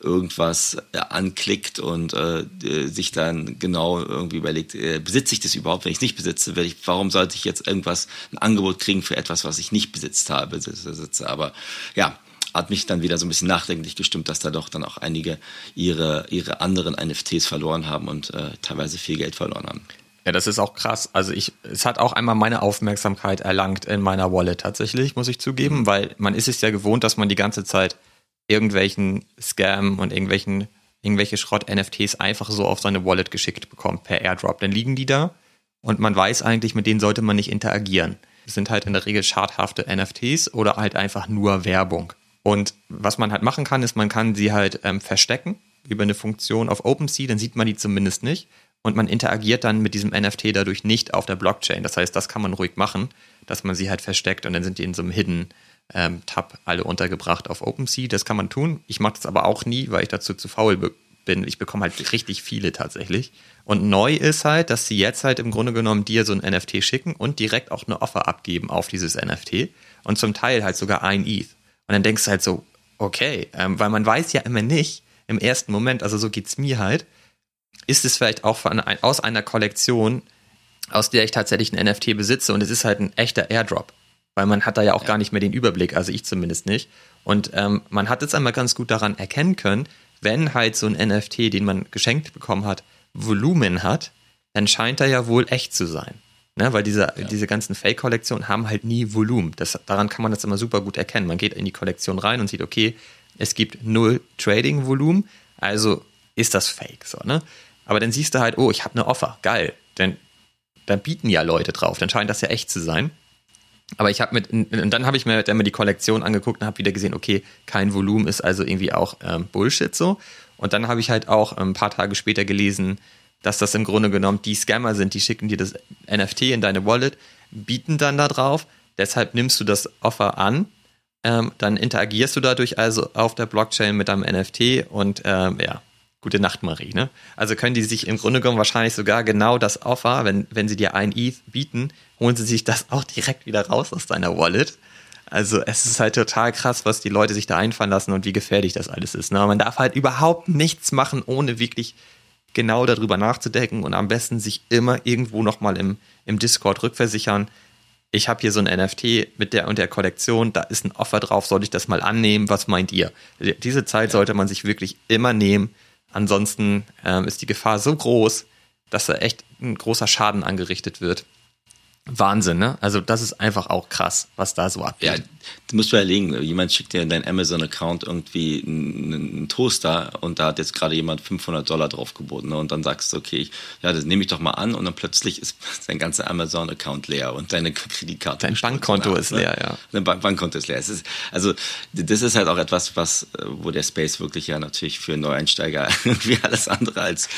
irgendwas äh, anklickt und äh, sich dann genau irgendwie überlegt, äh, besitze ich das überhaupt? Wenn ich es nicht besitze, ich, warum sollte ich jetzt irgendwas, ein Angebot kriegen für etwas, was ich nicht besitzt habe, besitze? Aber ja, hat mich dann wieder so ein bisschen nachdenklich gestimmt, dass da doch dann auch einige ihre, ihre anderen NFTs verloren haben und äh, teilweise viel Geld verloren haben. Ja, das ist auch krass. Also ich, es hat auch einmal meine Aufmerksamkeit erlangt in meiner Wallet tatsächlich, muss ich zugeben, mhm. weil man ist es ja gewohnt, dass man die ganze Zeit irgendwelchen Scam und irgendwelchen irgendwelche Schrott-NFTs einfach so auf seine Wallet geschickt bekommt per Airdrop. Dann liegen die da und man weiß eigentlich, mit denen sollte man nicht interagieren. Das sind halt in der Regel schadhafte NFTs oder halt einfach nur Werbung. Und was man halt machen kann, ist, man kann sie halt ähm, verstecken über eine Funktion auf OpenSea, dann sieht man die zumindest nicht. Und man interagiert dann mit diesem NFT dadurch nicht auf der Blockchain. Das heißt, das kann man ruhig machen, dass man sie halt versteckt und dann sind die in so einem Hidden ähm, Tab alle untergebracht auf OpenSea. Das kann man tun. Ich mache das aber auch nie, weil ich dazu zu faul bin. Ich bekomme halt richtig viele tatsächlich. Und neu ist halt, dass sie jetzt halt im Grunde genommen dir so ein NFT schicken und direkt auch eine Offer abgeben auf dieses NFT und zum Teil halt sogar ein ETH. Und dann denkst du halt so, okay, ähm, weil man weiß ja immer nicht im ersten Moment, also so geht's mir halt, ist es vielleicht auch von, aus einer Kollektion, aus der ich tatsächlich ein NFT besitze und es ist halt ein echter Airdrop weil man hat da ja auch ja. gar nicht mehr den Überblick, also ich zumindest nicht. Und ähm, man hat es einmal ganz gut daran erkennen können, wenn halt so ein NFT, den man geschenkt bekommen hat, Volumen hat, dann scheint er ja wohl echt zu sein. Ne, weil diese, ja. diese ganzen Fake-Kollektionen haben halt nie Volumen. Das, daran kann man das immer super gut erkennen. Man geht in die Kollektion rein und sieht, okay, es gibt null Trading-Volumen, also ist das Fake. So, ne? Aber dann siehst du halt, oh, ich habe eine Offer, geil. Denn dann bieten ja Leute drauf, dann scheint das ja echt zu sein. Aber ich habe mit, und dann habe ich mir dann mal die Kollektion angeguckt und habe wieder gesehen, okay, kein Volumen ist also irgendwie auch ähm, Bullshit so. Und dann habe ich halt auch ein paar Tage später gelesen, dass das im Grunde genommen die Scammer sind, die schicken dir das NFT in deine Wallet, bieten dann da drauf, deshalb nimmst du das Offer an, ähm, dann interagierst du dadurch also auf der Blockchain mit deinem NFT und ähm, ja, gute Nacht, Marie. Ne? Also können die sich im Grunde genommen wahrscheinlich sogar genau das Offer, wenn, wenn sie dir ein ETH bieten, holen sie sich das auch direkt wieder raus aus deiner Wallet. Also es ist halt total krass, was die Leute sich da einfallen lassen und wie gefährlich das alles ist. Ne? Man darf halt überhaupt nichts machen, ohne wirklich genau darüber nachzudenken und am besten sich immer irgendwo nochmal im, im Discord rückversichern. Ich habe hier so ein NFT mit der und der Kollektion, da ist ein Offer drauf, soll ich das mal annehmen? Was meint ihr? Diese Zeit sollte man sich wirklich immer nehmen. Ansonsten ähm, ist die Gefahr so groß, dass da echt ein großer Schaden angerichtet wird. Wahnsinn, ne? Also das ist einfach auch krass, was da so abgeht. Ja, du musst überlegen, jemand schickt dir in deinen Amazon-Account irgendwie einen, Toaster und da hat jetzt gerade jemand 500 Dollar drauf geboten ne? und dann sagst du, okay, ich, ja, das nehme ich doch mal an und dann plötzlich ist *laughs* dein ganzer Amazon-Account leer und deine *laughs* Kreditkarte. Dein Bankkonto ist leer, ne? ja. Dein Bank Bankkonto ist leer. Ist, also das ist halt auch etwas, was, wo der Space wirklich ja natürlich für Neueinsteiger *laughs* irgendwie alles andere als,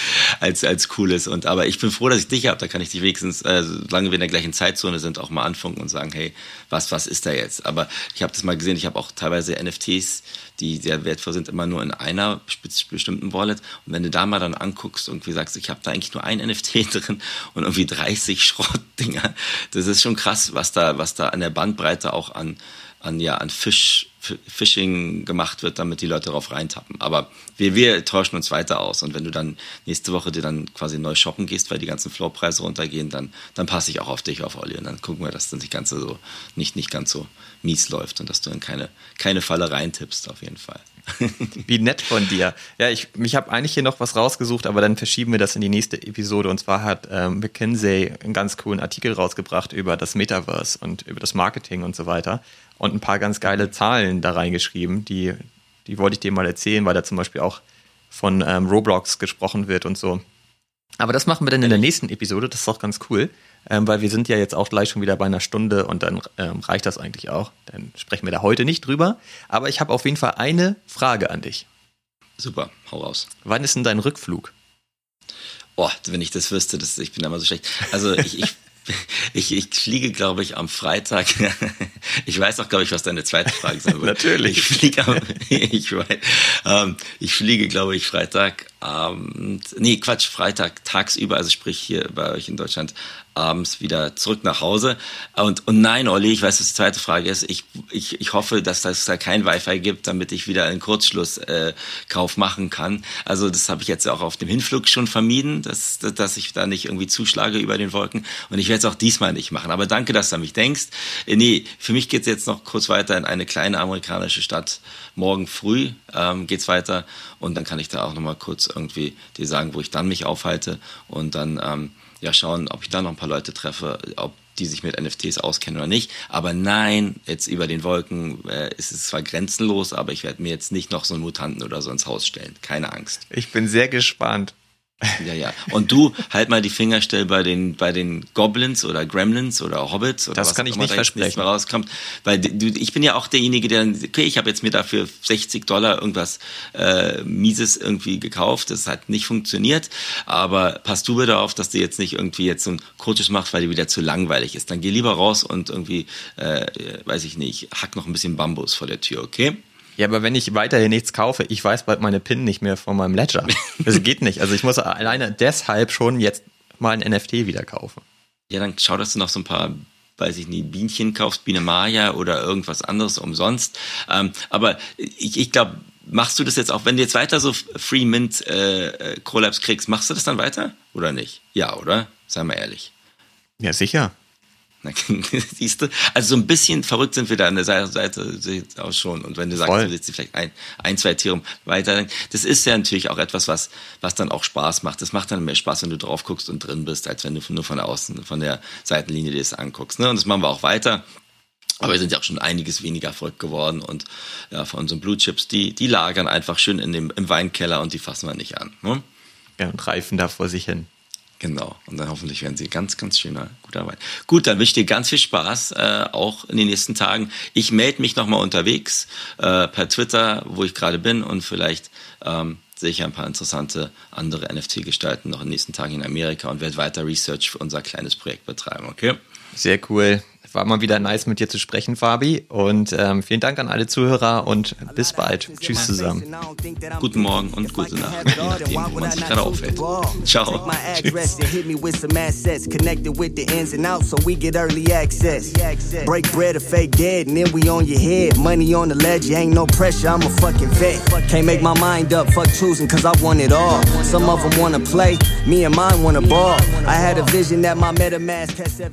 als, als cool ist. Und aber ich bin froh, dass ich dich habe, da kann ich dich wenigstens, äh, solange wir in der gleichen Zeitzone sind, auch mal anfunken und sagen, hey, was, was ist da jetzt? Aber ich habe das mal gesehen, ich habe auch teilweise NFTs, die sehr wertvoll sind, immer nur in einer bestimmten Wallet. Und wenn du da mal dann anguckst und wie sagst, ich habe da eigentlich nur ein NFT *laughs* drin und irgendwie 30 Schrottdinger, das ist schon krass, was da, was da an der Bandbreite auch an, an, ja, an Fisch, Phishing gemacht wird, damit die Leute darauf reintappen. Aber wir, wir täuschen uns weiter aus. Und wenn du dann nächste Woche dir dann quasi neu shoppen gehst, weil die ganzen Floorpreise runtergehen, dann, dann passe ich auch auf dich auf, Olli. Und dann gucken wir, dass dann die ganze so nicht, nicht ganz so mies läuft und dass du in keine, keine Falle reintippst, auf jeden Fall. *laughs* Wie nett von dir. Ja, ich, ich habe eigentlich hier noch was rausgesucht, aber dann verschieben wir das in die nächste Episode. Und zwar hat ähm, McKinsey einen ganz coolen Artikel rausgebracht über das Metaverse und über das Marketing und so weiter und ein paar ganz geile Zahlen da reingeschrieben, die, die wollte ich dir mal erzählen, weil da zum Beispiel auch von ähm, Roblox gesprochen wird und so. Aber das machen wir dann in der nächsten Episode, das ist auch ganz cool, ähm, weil wir sind ja jetzt auch gleich schon wieder bei einer Stunde und dann ähm, reicht das eigentlich auch. Dann sprechen wir da heute nicht drüber. Aber ich habe auf jeden Fall eine Frage an dich. Super, hau raus. Wann ist denn dein Rückflug? Oh, wenn ich das wüsste, das, ich bin da immer so schlecht. Also ich, ich *laughs* Ich, ich fliege, glaube ich, am Freitag. *laughs* Ich weiß auch, glaube ich, was deine zweite Frage sein wird. *laughs* Natürlich. Ich fliege, ich, weiß, ähm, ich fliege, glaube ich, Freitagabend, nee, Quatsch, Freitag tagsüber, also sprich hier bei euch in Deutschland abends wieder zurück nach Hause. Und, und nein, Olli, ich weiß, was die zweite Frage ist. Ich, ich, ich hoffe, dass es da kein Wi-Fi gibt, damit ich wieder einen Kurzschlusskauf äh, machen kann. Also das habe ich jetzt auch auf dem Hinflug schon vermieden, dass, dass ich da nicht irgendwie zuschlage über den Wolken. Und ich werde es auch diesmal nicht machen. Aber danke, dass du an mich denkst. Äh, nee, für mich geht es jetzt noch kurz weiter in eine kleine amerikanische Stadt. Morgen früh ähm, geht's weiter. Und dann kann ich da auch nochmal kurz irgendwie dir sagen, wo ich dann mich aufhalte. Und dann... Ähm, ja schauen, ob ich da noch ein paar Leute treffe, ob die sich mit NFTs auskennen oder nicht. Aber nein, jetzt über den Wolken äh, ist es zwar grenzenlos, aber ich werde mir jetzt nicht noch so einen Mutanten oder so ins Haus stellen. Keine Angst. Ich bin sehr gespannt. *laughs* Ja, ja. Und du halt mal die Finger still bei den, bei den Goblins oder Gremlins oder Hobbits oder das was kann ich nicht versprechen. Mal rauskommt. Weil du, ich bin ja auch derjenige, der, okay, ich habe jetzt mir dafür 60 Dollar irgendwas äh, Mieses irgendwie gekauft. Das hat nicht funktioniert. Aber passt du bitte auf, dass du jetzt nicht irgendwie jetzt so ein Coaches machst, weil dir wieder zu langweilig ist. Dann geh lieber raus und irgendwie, äh, weiß ich nicht, hack noch ein bisschen Bambus vor der Tür, okay? Ja, aber wenn ich weiterhin nichts kaufe, ich weiß bald meine PIN nicht mehr von meinem Ledger. *laughs* Das geht nicht. Also ich muss alleine deshalb schon jetzt mal ein NFT wieder kaufen. Ja, dann schau, dass du noch so ein paar, weiß ich nicht, Bienchen kaufst, Biene Maya oder irgendwas anderes umsonst. Ähm, aber ich, ich glaube, machst du das jetzt auch, wenn du jetzt weiter so Free Mint äh, äh, Collabs kriegst, machst du das dann weiter oder nicht? Ja, oder? Sei mal ehrlich. Ja, sicher. *laughs* Siehst du? Also so ein bisschen verrückt sind wir da an der Seite auch schon. Und wenn du sagst, Voll. du willst vielleicht ein, ein, zwei Tiere weiter, das ist ja natürlich auch etwas, was, was dann auch Spaß macht. Das macht dann mehr Spaß, wenn du drauf guckst und drin bist, als wenn du nur von außen, von der Seitenlinie dir das anguckst. Ne? Und das machen wir auch weiter. Aber wir sind ja auch schon einiges weniger verrückt geworden und ja, von unseren Blue Chips, die, die lagern einfach schön in dem, im Weinkeller und die fassen wir nicht an. Ne? Ja, und reifen da vor sich hin. Genau. Und dann hoffentlich werden sie ganz, ganz schöner, guter Wein. Gut, dann wünsche ich dir ganz viel Spaß, äh, auch in den nächsten Tagen. Ich melde mich nochmal unterwegs äh, per Twitter, wo ich gerade bin und vielleicht ähm, sehe ich ein paar interessante andere NFT-Gestalten noch in den nächsten Tagen in Amerika und werde weiter Research für unser kleines Projekt betreiben, okay? Sehr cool. War mal wieder nice mit dir zu sprechen, Fabi. Und ähm, vielen Dank an alle Zuhörer und bis bald. Tschüss zusammen. Guten Morgen und gute Nacht, je nachdem, wo man sich gerade aufhält. Ciao. Break bread or fake dead, and then we on your head. Money on the ledge, ain't no pressure, I'm a fucking vet. Can't make my mind up, fuck choosing, cause I want it all. Some of them wanna play, me and mine wanna ball. I had a vision that my MetaMask has